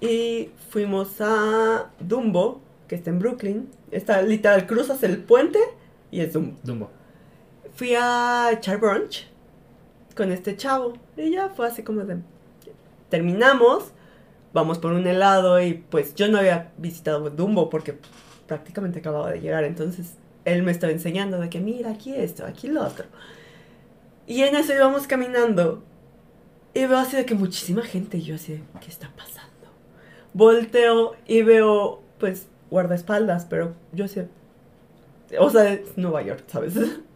y fuimos a Dumbo, que está en Brooklyn. Está literal, cruzas el puente y es Dumbo. Dumbo. Fui a echar brunch con este chavo y ya fue así como de... Terminamos, vamos por un helado y pues yo no había visitado Dumbo porque prácticamente acababa de llegar, entonces él me estaba enseñando de que mira aquí esto, aquí lo otro. Y en eso íbamos caminando y veo así de que muchísima gente y yo así de, ¿qué está pasando? Volteo y veo pues guardaespaldas, pero yo sé, o sea, es Nueva York, ¿sabes?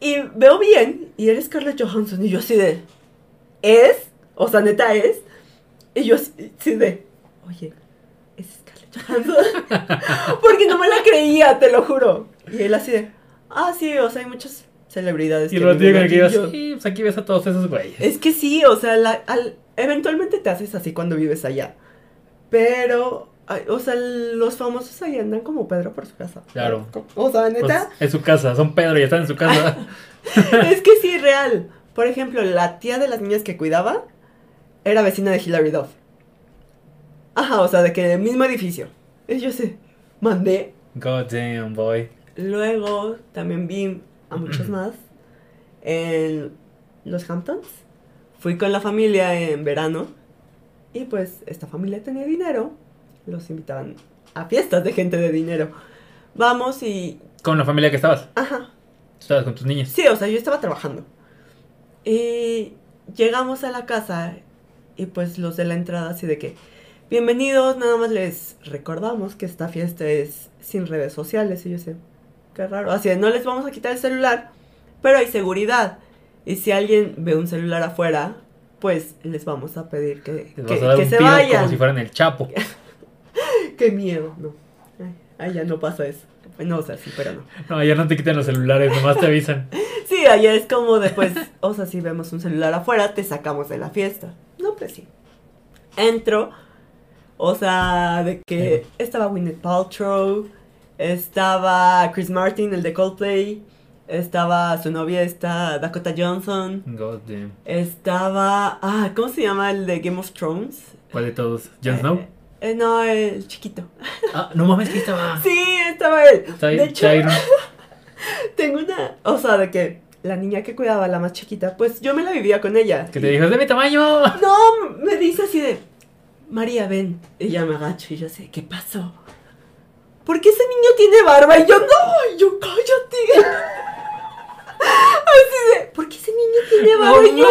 Y veo bien, y eres Scarlett Johansson, y yo así de, ¿es? O sea, neta es. Y yo así, así de, oye, ¿es Scarlett Johansson? Porque no me la creía, te lo juro. Y él así de, ah, sí, o sea, hay muchas celebridades. Y que lo digo aquí". que ibas, Yo, sí, pues aquí ves a todos esos güeyes. Es que sí, o sea, la- al- eventualmente te haces así cuando vives allá. Pero, ay, o sea, los famosos ahí andan como Pedro por su casa. Claro. O sea, Pues, neta. en su casa, son Pedro y están en su casa. es que sí, real. Por ejemplo, la tía de las niñas que cuidaba era vecina de Hilary Duff. Ajá, o sea, de que el mismo edificio. Y yo sé, mandé. God damn, boy. Luego también vi a muchos más en los Hamptons. Fui con la familia en verano. Y pues esta familia tenía dinero. Los invitaban a fiestas de gente de dinero. Vamos y... ¿Con la familia que estabas? Ajá, Estabas con tus niños. Sí, o sea, yo estaba trabajando. Y llegamos a la casa y pues los de la entrada así de que, bienvenidos, nada más les recordamos que esta fiesta es sin redes sociales. Y yo sé, qué raro. Así de, no les vamos a quitar el celular, pero hay seguridad. Y si alguien ve un celular afuera, pues les vamos a pedir que, Les que, vas a dar que un se tiro vayan. como si fueran el Chapo. Qué miedo, no. Ay, ya no pasa eso. No, o sea, sí, pero no. No, ayer no te quitan los celulares, nomás te avisan. Sí, allá es como después, o sea, si vemos un celular afuera, te sacamos de la fiesta. No, pues sí. Entro, o sea, de que estaba Gwyneth Paltrow, estaba Chris Martin, el de Coldplay, Estaba su novia, está Dakota Johnson. God damn. Estaba. Ah, ¿cómo se llama el de Game of Thrones? ¿Cuál de todos? ¿Jon Snow? Eh, eh, no, el chiquito. Ah, no mames, que estaba. Sí, estaba él. Ty- de hecho, tengo una. O sea, de que la niña que cuidaba, la más chiquita, pues yo me la vivía con ella. Que te dijo, es de mi tamaño. No, me dice así de. María, ven. Y ya me agacho y yo sé, ¿qué pasó? ¿Por qué ese niño tiene barba? Y yo, no, y yo, cállate. Así de, ¿por qué ese niño tiene barba? Y yo,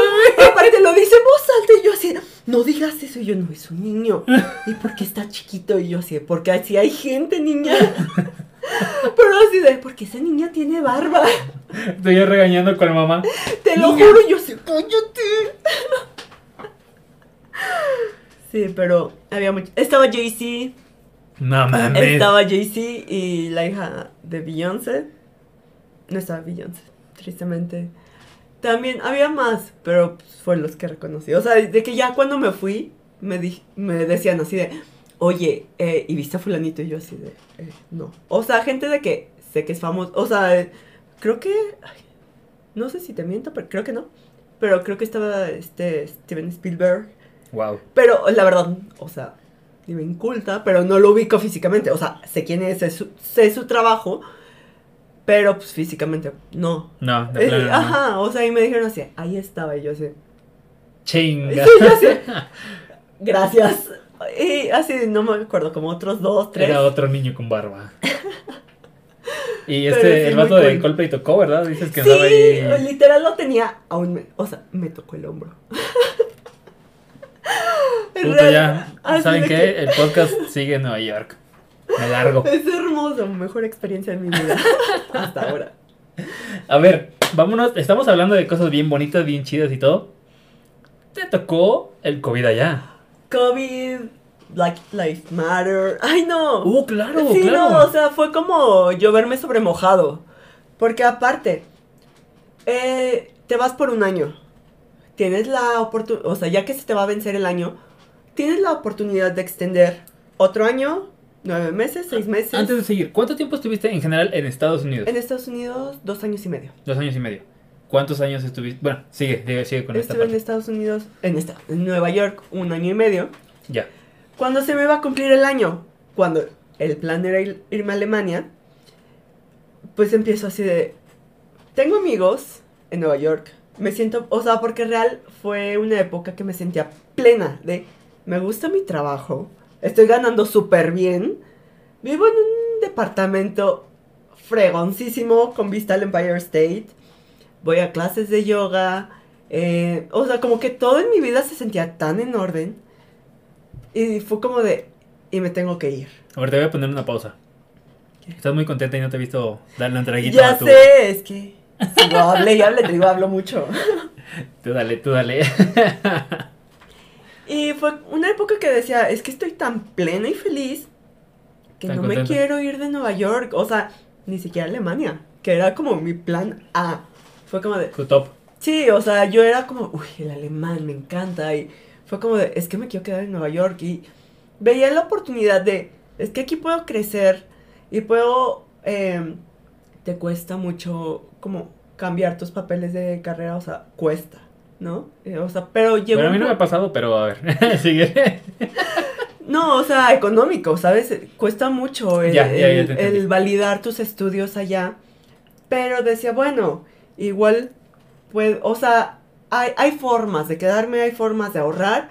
aparte lo dice en voz alta y yo así, no digas eso. Y yo, no, es un niño. ¿Y por qué está chiquito? Y yo así, porque así hay gente, niña. Pero así de, porque esa niña tiene barba. Estoy regañando con la mamá. Te lo Niña. juro, yo así, cállate. Sí, pero había mucho. Estaba Jay-Z. No mames. Estaba Jay-Z y la hija de Beyoncé. No estaba Beyoncé, tristemente. También había más, pero pues, fueron los que reconocí. O sea, de que ya cuando me fui, me, di- me decían así de, oye, eh, ¿y viste a fulanito? Y yo así de, "Eh, no. O sea, gente de que sé que es famoso. O sea, eh, creo que, ay, no sé si te miento, pero creo que no. Pero creo que estaba este Steven Spielberg. Wow. Pero la verdad, o sea, me inculta, pero no lo ubico físicamente. O sea, sé quién es, sé su, sé su trabajo, pero pues físicamente no. No, de Eh, plano. no. ajá, o sea, y me dijeron así, ahí estaba, y yo así, Chinga. Sí, yo gracias. Y así, no me acuerdo, como otros dos, tres. Era otro niño con barba. Y este, sí, el vato de. Coldplay tocó, ¿verdad? Dices que Sí, andaba ahí. literal lo tenía, aún me, o sea, me tocó el hombro. Puta, ya. ¿Saben qué? que- El podcast sigue en Nueva York. Me largo. Es hermoso, mejor experiencia de mi vida hasta ahora. A ver, vámonos. Estamos hablando de cosas bien bonitas, bien chidas y todo. Te tocó el COVID allá. COVID, Black Lives Matter. Ay, no. Uh, claro, sí, claro. no, o sea, fue como lloverme sobre mojado. Porque aparte, eh, te vas por un año. Tienes la oportunidad, o sea, ya que se te va a vencer el año, tienes la oportunidad de extender otro año, nueve meses, seis meses. Antes de seguir, ¿cuánto tiempo estuviste en general en Estados Unidos? En Estados Unidos, dos años y medio. Dos años y medio. ¿Cuántos años estuviste? Bueno, sigue, sigue, sigue con esta Estuve en parte. Estados Unidos, en, esta, en Nueva York, un año y medio. Ya. Cuando se me iba a cumplir el año, cuando el plan era ir- irme a Alemania, pues empiezo así de, tengo amigos en Nueva York, me siento, o sea, porque real fue una época que me sentía plena de, me gusta mi trabajo, estoy ganando súper bien, vivo en un departamento fregoncísimo con vista al Empire State, voy a clases de yoga, eh, o sea, como que todo en mi vida se sentía tan en orden. Y fue como de, y me tengo que ir. A ver, te voy a poner una pausa. ¿Qué? Estás muy contenta y no te he visto darle un traguito Ya a tu... sé, es que sigo hable y hable, te digo, hablo mucho. Tú dale, tú dale. Y fue una época que decía, es que estoy tan plena y feliz que Tan no me quiero ir de Nueva York. O sea, ni siquiera Alemania, que era como mi plan A. Fue como de, top. Sí, o sea, yo era como, uy, el alemán me encanta. Y fue como de, es que me quiero quedar en Nueva York. Y veía la oportunidad de, es que aquí puedo crecer y puedo, eh, te cuesta mucho como cambiar tus papeles de carrera, o sea, cuesta, ¿no? Eh, o sea, pero llegó... Bueno, a mí no me ha pasado, pero a ver, sigue. No, o sea, económico, ¿sabes? Cuesta mucho el, Ya, ya, ya el- te entendí. el validar tus estudios allá. Pero decía, bueno, igual, pues, o sea, hay, hay formas de quedarme, hay formas de ahorrar.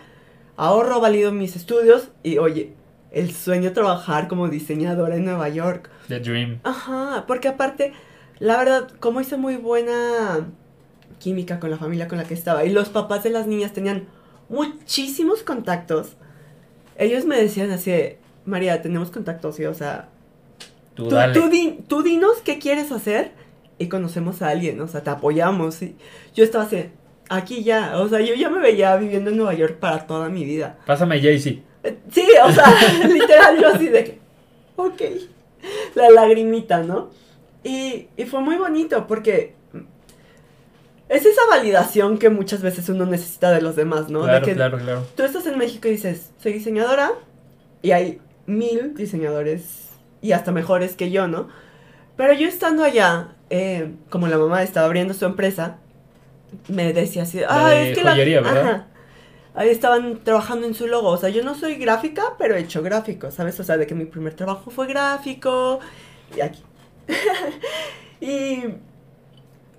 Ahorro, valido mis estudios y, oye, el sueño trabajar como diseñadora en Nueva York. The Dream. Ajá, porque aparte, la verdad, como hice muy buena química con la familia con la que estaba y los papás de las niñas tenían muchísimos contactos, ellos me decían así de, María, tenemos contactos y, o sea, Tú, tú, tú di- tú dinos qué quieres hacer y conocemos a alguien, o sea, te apoyamos. Y yo estaba así, aquí ya, o sea, yo ya me veía viviendo en Nueva York para toda mi vida. Pásame Jay-Z. Eh, Sí, o sea, literal, yo así de ok, la lagrimita, ¿no? Y, y fue muy bonito porque es esa validación que muchas veces uno necesita de los demás, ¿no? Claro, de que claro, claro. tú estás en México y dices, soy diseñadora y hay mil diseñadores y hasta mejores que yo, ¿no? Pero yo estando allá, eh, como la mamá estaba abriendo su empresa, me decía así, ah, de es que joyería, la... ¿verdad? Ajá. Ahí estaban trabajando en su logo, o sea, yo no soy gráfica, pero he hecho gráficos, ¿sabes? O sea, de que mi primer trabajo fue gráfico, y aquí. y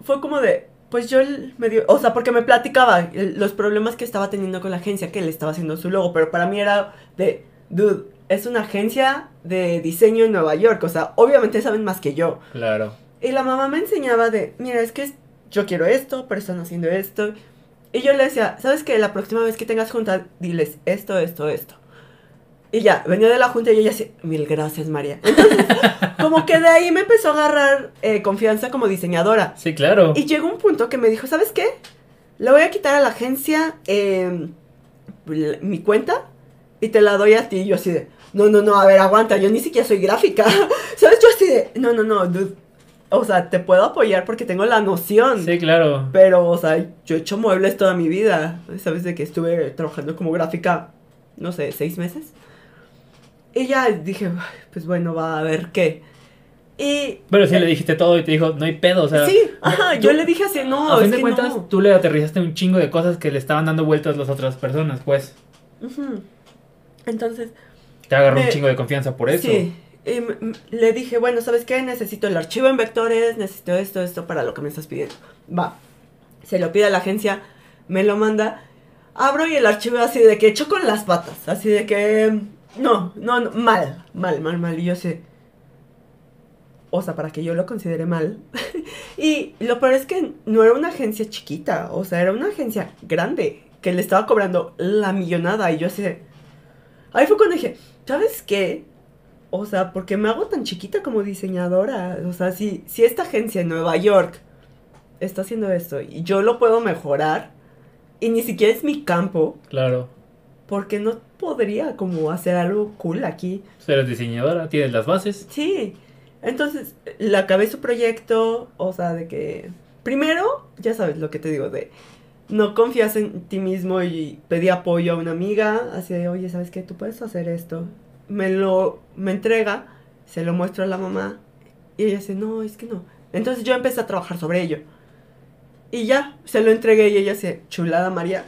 fue como de, pues yo me dio, o sea, porque me platicaba los problemas que estaba teniendo con la agencia que le estaba haciendo su logo, pero para mí era de, dude, es una agencia de diseño en Nueva York, o sea, obviamente saben más que yo. Claro. Y la mamá me enseñaba de, mira, es que yo quiero esto, pero están haciendo esto. Y yo le decía, ¿sabes qué? La próxima vez que tengas junta, diles esto, esto, esto. Y ya, venía de la junta y ella decía, mil gracias, María. Entonces, como que de ahí me empezó a agarrar eh, confianza como diseñadora. Sí, claro. Y llegó un punto que me dijo, ¿sabes qué? Le voy a quitar a la agencia eh, mi cuenta y te la doy a ti. Y yo así de, no, no, no, a ver, aguanta, yo ni siquiera soy gráfica. ¿Sabes? Yo así de, no, no, no, dude. O sea, te puedo apoyar porque tengo la noción. Sí, claro. Pero, o sea, yo he hecho muebles toda mi vida. ¿Sabes? De que estuve trabajando como gráfica, no sé, seis meses. Y ya dije, "Ay, pues bueno, va a ver qué. Y Pero sí le dijiste todo y te dijo, no hay pedo, o sea. sí, ajá, yo le dije así, no, a es fin de que cuentas, no. tú le aterrizaste un chingo de cosas que le estaban dando vueltas las otras personas, pues. Entonces, Te agarró un chingo de confianza por eso. sí, y le dije, bueno, ¿sabes qué? Necesito el archivo en vectores, necesito esto, esto para lo que me estás pidiendo. Va, se lo pide a la agencia, me lo manda, abro y el archivo así de que hecho con las patas, así de que, no, no, no, mal, mal, mal, mal, y yo sé, o sea, para que yo lo considere mal. y lo peor es que no era una agencia chiquita, o sea, era una agencia grande, que le estaba cobrando la millonada, y yo así. Ahí fue cuando dije, ¿sabes qué? O sea, ¿por qué me hago tan chiquita como diseñadora? O sea, si, si esta agencia en Nueva York está haciendo esto y yo lo puedo mejorar, y ni siquiera es mi campo, Claro. ¿Por qué no podría como hacer algo cool aquí? Eres diseñadora, tienes las bases. Sí. Entonces, le acabé su proyecto, o sea, de que... Primero, ya sabes lo que te digo, de... No confías en ti mismo y pedí apoyo a una amiga, así de, oye, ¿sabes qué? Tú puedes hacer esto. Me lo... Me entrega, se lo muestro a la mamá, y ella dice, no, es que no. Entonces yo empecé a trabajar sobre ello. Y ya, se lo entregué y ella dice, chulada María,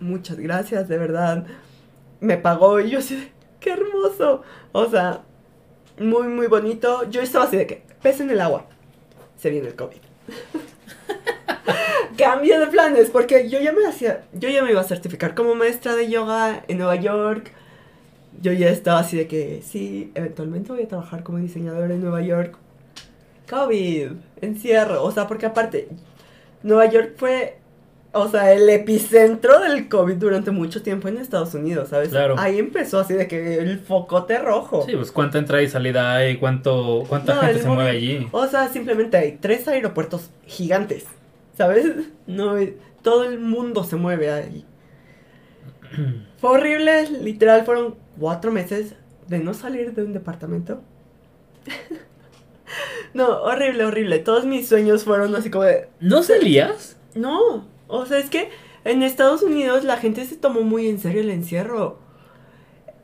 muchas gracias, de verdad. Me pagó y yo así, qué hermoso. O sea, muy, muy bonito. Yo estaba así de que, pez en el agua. Se viene el COVID. Cambio de planes, porque yo ya me hacía, yo ya me iba a certificar como maestra de yoga en Nueva York. Yo ya estaba así de que, sí, eventualmente voy a trabajar como diseñadora en Nueva York. COVID, encierro, o sea, porque aparte, Nueva York fue, o sea, el epicentro del COVID durante mucho tiempo en Estados Unidos, ¿sabes? Claro. Ahí empezó así de que el focote rojo. Sí, pues cuánta entrada y salida hay, cuánto, cuánta No, gente se mueve allí. O sea, simplemente hay tres aeropuertos gigantes, ¿sabes? No, eh, todo el mundo se mueve ahí. Fue horrible, literal, fueron cuatro meses de no salir de un departamento. no, horrible, horrible. Todos mis sueños fueron así como de... ¿No salías? No, o sea, es que en Estados Unidos la gente se tomó muy en serio el encierro.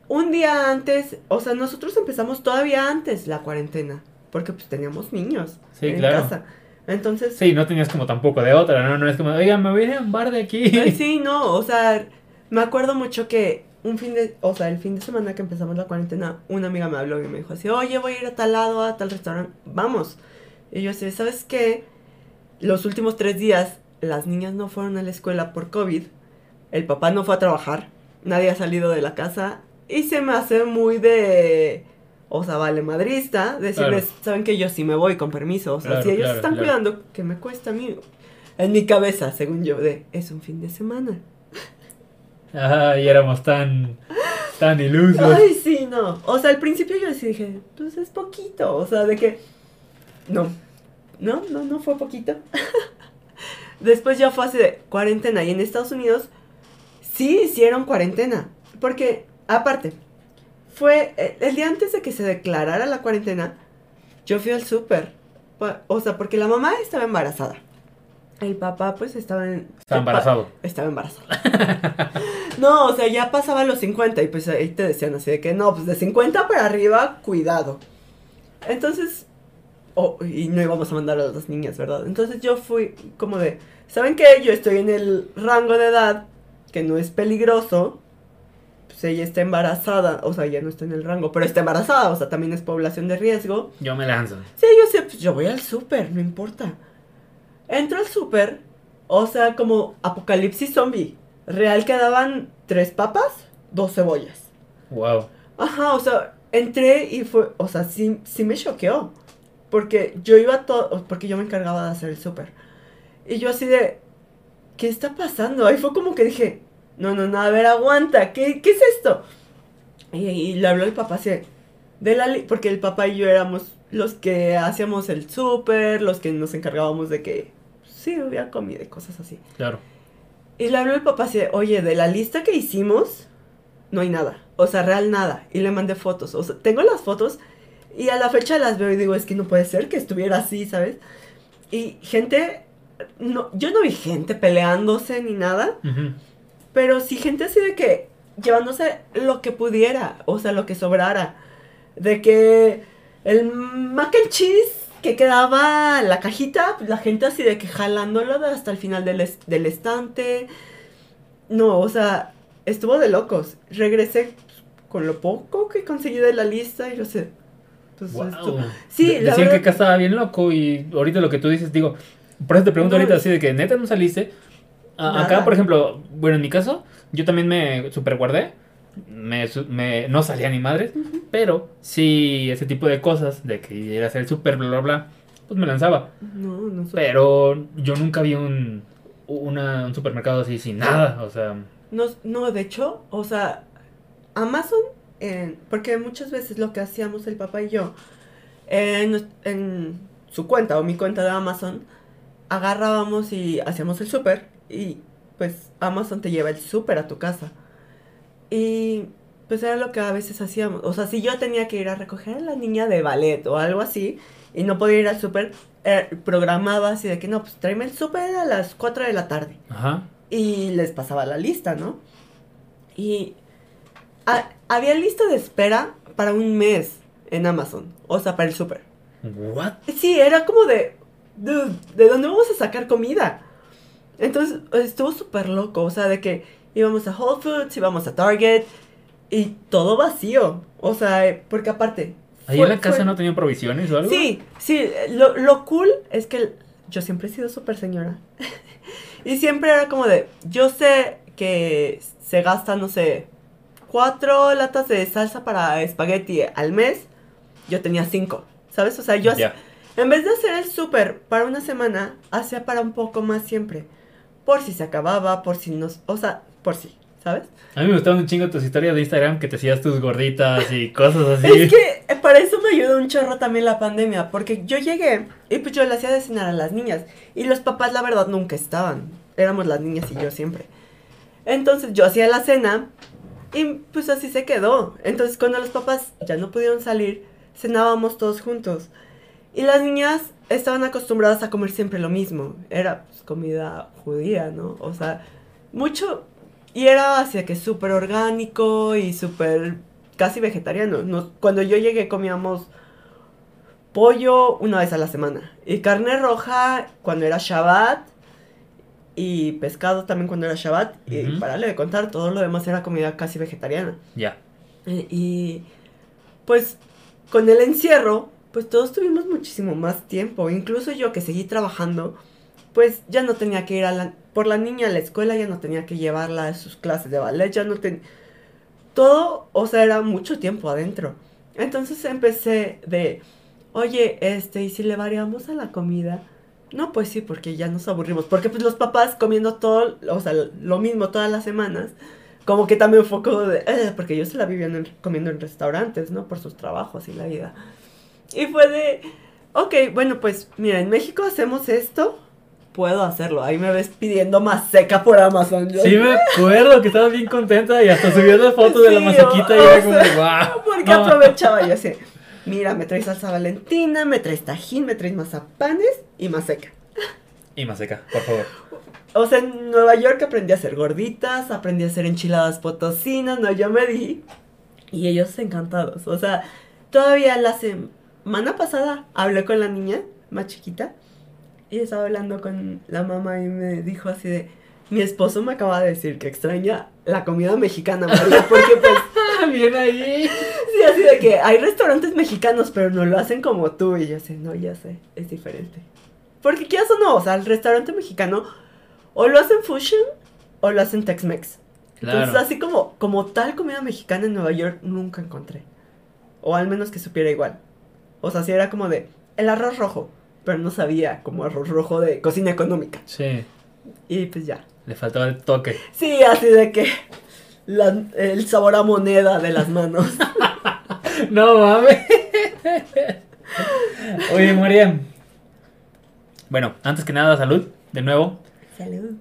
Un día antes, o sea, nosotros empezamos todavía antes la cuarentena, porque pues teníamos niños Sí, en claro. casa. Entonces, Sí, no tenías como tampoco de otra, ¿no? No es como, oiga, me voy a ir a un bar de aquí. sí, no, o sea, me acuerdo mucho que un fin de, o sea, el fin de semana que empezamos la cuarentena, una amiga me habló y me dijo así, oye, voy a ir a tal lado, a tal restaurante, vamos. Y yo así, ¿sabes qué? Los últimos tres días, las niñas no fueron a la escuela por COVID, el papá no fue a trabajar, nadie ha salido de la casa, y se me hace muy de, o sea, vale madrista, decirles, Claro. saben que yo sí me voy con permiso, o sea, Claro, si ellos claro, están cuidando, ¿qué me cuesta a mí? En mi cabeza, según yo, de, es un fin de semana. Ay, éramos tan, tan ilusos. Ay, sí, no. O sea, al principio yo sí dije, pues es poquito. O sea, de que. No. No, no, no fue poquito. Después ya fue así de cuarentena. Y en Estados Unidos sí hicieron cuarentena. Porque, aparte, fue eh, el día antes de que se declarara la cuarentena, yo fui al súper. O sea, porque la mamá estaba embarazada. El papá, pues, estaba en. Estaba embarazado. Estaba embarazada. no, o sea, ya pasaba los 50 y pues ahí te decían así de que no, pues de 50 para arriba, cuidado. Entonces, oh, y no íbamos a mandar a las niñas, ¿verdad? Entonces yo fui como de, ¿saben qué? Yo estoy en el rango de edad que no es peligroso. Pues ella está embarazada, o sea, ya no está en el rango, pero está embarazada, o sea, también es población de riesgo. Yo me lanzo. Sí, yo sé, pues yo voy al súper, no importa. Entro al súper, o sea, como apocalipsis zombie. Real quedaban tres papas, dos cebollas. Wow. Ajá, o sea, entré y fue, o sea, sí, sí me choqueó. Porque yo iba todo, porque yo me encargaba de hacer el súper. Y yo así de, ¿qué está pasando? Ahí fue como que dije, no, no, no, a ver, aguanta, ¿qué, qué es esto? Y, y le habló el papá así, de, la porque el papá y yo éramos los que hacíamos el súper, los que nos encargábamos de que, sí, hubiera comida y cosas así. Claro. Y le habló el papá así, oye, de la lista que hicimos, no hay nada. O sea, real nada. Y le mandé fotos. O sea, tengo las fotos y a la fecha las veo y digo, es que no puede ser que estuviera así, ¿sabes? Y gente, no, yo no vi gente peleándose ni nada, pero sí gente así de que llevándose lo que pudiera, o sea, lo que sobrara. De que el mac and cheese que quedaba en la cajita, pues, la gente así de que jalándolo hasta el final del, del estante. No, o sea, estuvo de locos. Regresé con lo poco que conseguí de la lista y yo sé. Pues Wow. esto- Sí, De- la Decían que acá estaba bien loco y ahorita lo que tú dices, digo, por eso te pregunto No, ahorita así de que neta no saliste. A- acá, por ejemplo, bueno, en mi caso, yo también me super guardé. Me, me- no salía ni madres, pero sí ese tipo de cosas, de que ir a hacer el super, bla, bla, bla, pues me lanzaba. No, no sé. Pero yo nunca vi un, una- un supermercado así sin nada, o sea, No, no, de hecho, o sea, Amazon, en- porque muchas veces lo que hacíamos el papá y yo, en, en su cuenta o mi cuenta de Amazon, agarrábamos y hacíamos el súper y pues Amazon te lleva el súper a tu casa. Y pues era lo que a veces hacíamos. O sea, si yo tenía que ir a recoger a la niña de ballet o algo así y no podía ir al súper, eh, programaba así de que no, pues tráeme el súper a las 4 de la tarde ajá. y les pasaba la lista, ¿no? Y ha- había lista de espera para un mes en Amazon, o sea, para el súper. ¿What? Sí, era como de, dude, ¿de dónde vamos a sacar comida? Entonces estuvo súper loco, o sea, de que íbamos a Whole Foods, íbamos a Target y todo vacío, o sea, porque aparte... ¿Ahí fue- en la casa fue- no tenían provisiones o algo? Sí, sí, lo, lo cool es que yo siempre he sido súper señora. y siempre era como de, yo sé que se gasta, no sé, cuatro latas de salsa para espagueti al mes. Yo tenía cinco, ¿sabes? O sea, yo Ya. en vez de hacer el súper para una semana, hacía para un poco más siempre. Por si se acababa, por si nos, o sea, por si, ¿sabes? A mí me gustaban un chingo tus historias de Instagram que te hacías tus gorditas y cosas así. Es que eh, para eso me ayudó un chorro también la pandemia, porque yo llegué y pues yo le hacía de cenar a las niñas y los papás la verdad nunca estaban, éramos las niñas y yo siempre. Entonces yo hacía la cena y pues así se quedó. Entonces cuando los papás ya no pudieron salir, cenábamos todos juntos. Y las niñas estaban acostumbradas a comer siempre lo mismo, era pues, comida judía, ¿no? O sea, mucho... Y era de que súper orgánico y súper casi vegetariano. Nos- cuando yo llegué comíamos pollo una vez a la semana. Y carne roja cuando era Shabbat. Y pescado también cuando era Shabbat. Y para de contar, todo lo demás era comida casi vegetariana. Ya. Eh, Y pues con el encierro, pues todos tuvimos muchísimo más tiempo. Incluso yo que seguí trabajando, pues ya no tenía que ir a la, por la niña a la escuela, ya no tenía que llevarla a sus clases de ballet, ya no tenía... Todo, o sea, era mucho tiempo adentro. Entonces empecé de, oye, este, ¿y si le variamos a la comida? No, pues sí, porque ya nos aburrimos. Porque pues los papás comiendo todo, o sea, lo mismo todas las semanas, como que también fue como de, "Eh", porque ellos se la vivían en- comiendo en restaurantes, ¿no? Por sus trabajos y la vida. Y fue de, ok, bueno, pues mira, en México hacemos esto, puedo hacerlo. Ahí me ves pidiendo más seca por Amazon. Yo- Sí, me acuerdo que estabas bien contenta y hasta subías la foto de la Sí, masequita y era como wow. Porque aprovechaba yo así. Mira, me traes salsa valentina, me traes tajín, me traes mazapanes y más seca. Y maseca, por favor. O sea, en Nueva York aprendí a hacer gorditas, aprendí a hacer enchiladas potosinas, no, yo me di. Y ellos encantados. O sea, todavía la, sem- semana pasada hablé con la niña más chiquita y estaba hablando con la mamá y me dijo así de, mi esposo me acaba de decir que extraña la comida mexicana, María, porque pues, Bien ahí. sí, así de que hay restaurantes mexicanos, pero no lo hacen como tú. Y yo sé, no, ya sé, es diferente. Porque quieras o no, o sea, el restaurante mexicano o lo hacen fusion o lo hacen Tex-Mex. Claro. Entonces, así como, como tal comida mexicana en Nueva York nunca encontré. O al menos que supiera igual. O sea, si era como de el arroz rojo, pero no sabía como arroz rojo de cocina económica. Sí. Y pues ya. Le faltaba el toque. Sí, así de que la- el sabor a moneda de las manos. No mames. Oye, María. Bueno, antes que nada, salud, de nuevo. Salud.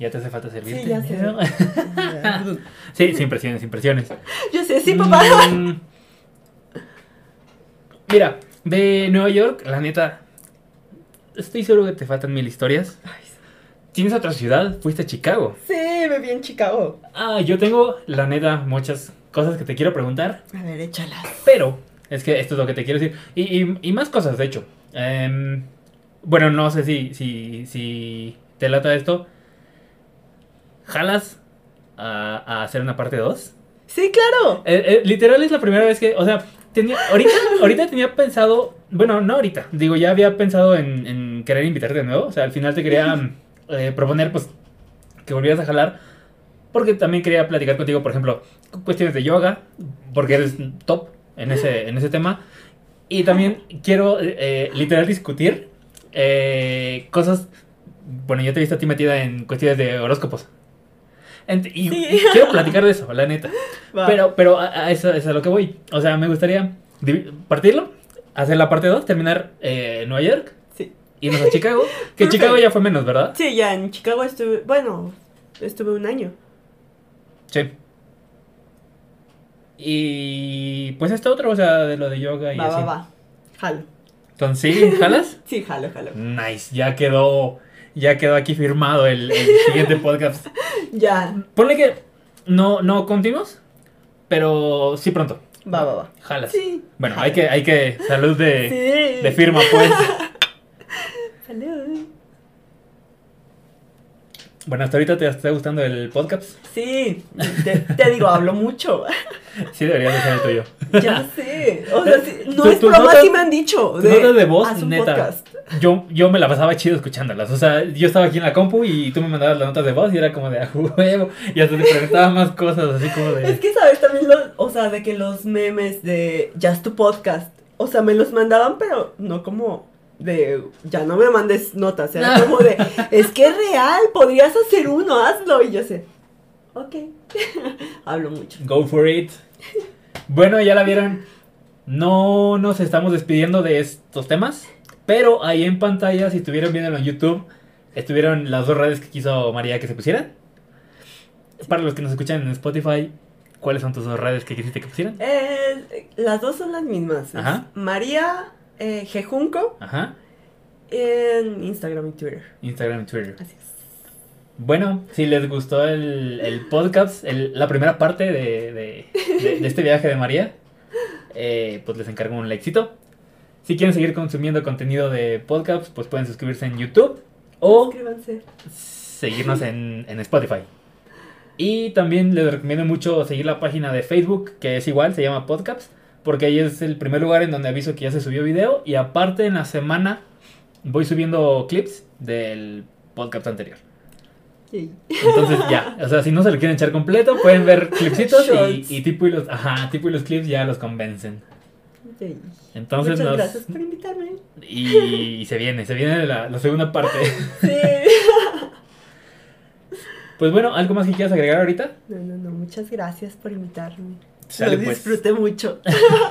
Ya te hace falta servirte. Sí, ya sé. ¿no? sí, sin presiones, sin presiones. Yo sé, sí, papá. Mm, Mira, de Nueva York, la neta, estoy seguro que te faltan mil historias. Ay, ¿Tienes otra ciudad? Fuiste a Chicago. Sí, en Chicago. Ah, yo tengo, la neta, muchas cosas que te quiero preguntar. A ver, échalas. Pero, es que esto es lo que te quiero decir. Y, y- y más cosas, de hecho. Em, bueno, no sé si, si, si te lata esto. ¿Jalas a, a hacer una parte 2? Sí, claro. Eh, eh, literal es la primera vez que, o sea, tenía, ahorita, ahorita tenía pensado, bueno, no ahorita, digo, ya había pensado en, en querer invitarte de nuevo. O sea, al final te quería eh, proponer, pues, que volvieras a jalar. Porque también quería platicar contigo, por ejemplo, cu- cuestiones de yoga, porque eres top en ese, en ese tema. Y también quiero, eh, literal, discutir eh, cosas. Bueno, yo te he visto a ti metida en cuestiones de horóscopos. Ent- y Sí. quiero platicar de eso, la neta. Va. Pero, pero a, a eso es a lo que voy. O sea, me gustaría partirlo, hacer la parte 2, terminar eh, en Nueva York, Sí. irnos a Chicago. Que Perfecto. Chicago ya fue menos, ¿verdad? Sí, ya en Chicago estuve, bueno, estuve un año. Sí. Y pues esto otro, o sea, de lo de yoga y Va, así. va, va. Jalo. Entonces, ¿sí? ¿Jalas? Sí, jalo, jalo. Nice, ya quedó, ya quedó aquí firmado el, el siguiente podcast. Ya. Ponle que no, no continuos, pero sí pronto. Va, va, va. Jalas. Sí. Bueno, hay que, hay que, salud de, Sí. de firma, pues. Salud. Bueno, hasta ahorita te está gustando el podcast. Sí. Te, te digo, hablo mucho. Sí, deberías de ser el tuyo. Ya sé. O sea, sí, no es broma, sí me han dicho. tus notas de voz, neta. podcast. Yo, yo me la pasaba chido escuchándolas. O sea, yo estaba aquí en la compu y tú me mandabas las notas de voz y era como de a huevo. Y hasta te preguntaba más cosas, así como Es de. que, ¿sabes? También los, o sea, de que los memes de Just tu podcast, o sea, me los mandaban, pero no como de, ya no me mandes notas, era como de, es que es real, podrías hacer uno, hazlo, y yo sé, ok, hablo mucho. Go for it. Bueno, ya la vieron. No nos estamos despidiendo de estos temas. Pero ahí en pantalla, si estuvieron viéndolo en YouTube, estuvieron las dos redes que quiso María que se pusieran. Para los que nos escuchan en Spotify, ¿cuáles son tus dos redes que quisiste que pusieran? Eh, las dos son las mismas, Ajá. María eh, Jejunco Ajá. en Instagram y Twitter, Instagram y Twitter. así es. Bueno, si les gustó el, el podcast, el- la primera parte de, de- de- de este viaje de María, eh, pues les encargo un likecito. Si quieren seguir consumiendo contenido de podcast, pues pueden suscribirse en YouTube o Suscríbanse. seguirnos en, en Spotify. Y también les recomiendo mucho seguir la página de Facebook, que es igual, se llama Podcasts, porque ahí es el primer lugar en donde aviso que ya se subió video. Y aparte en la semana voy subiendo clips del podcast anterior. Entonces ya, o sea, si no se lo quieren echar completo, pueden ver clipsitos y, y tipo y los, ajá, tipo y los clips ya los convencen. Yay. Entonces Muchas nos, gracias por invitarme. y, y se viene, se viene la, la segunda parte. Sí. Pues bueno, ¿algo más que quieras agregar ahorita? No, no, no, muchas gracias por invitarme. Sale, Lo pues. disfruté mucho.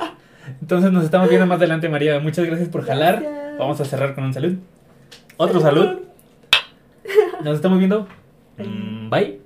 Entonces nos estamos viendo más adelante, María. Muchas gracias por jalar. Gracias. Vamos a cerrar con un salud. Otro salud. Nos estamos viendo. Bye.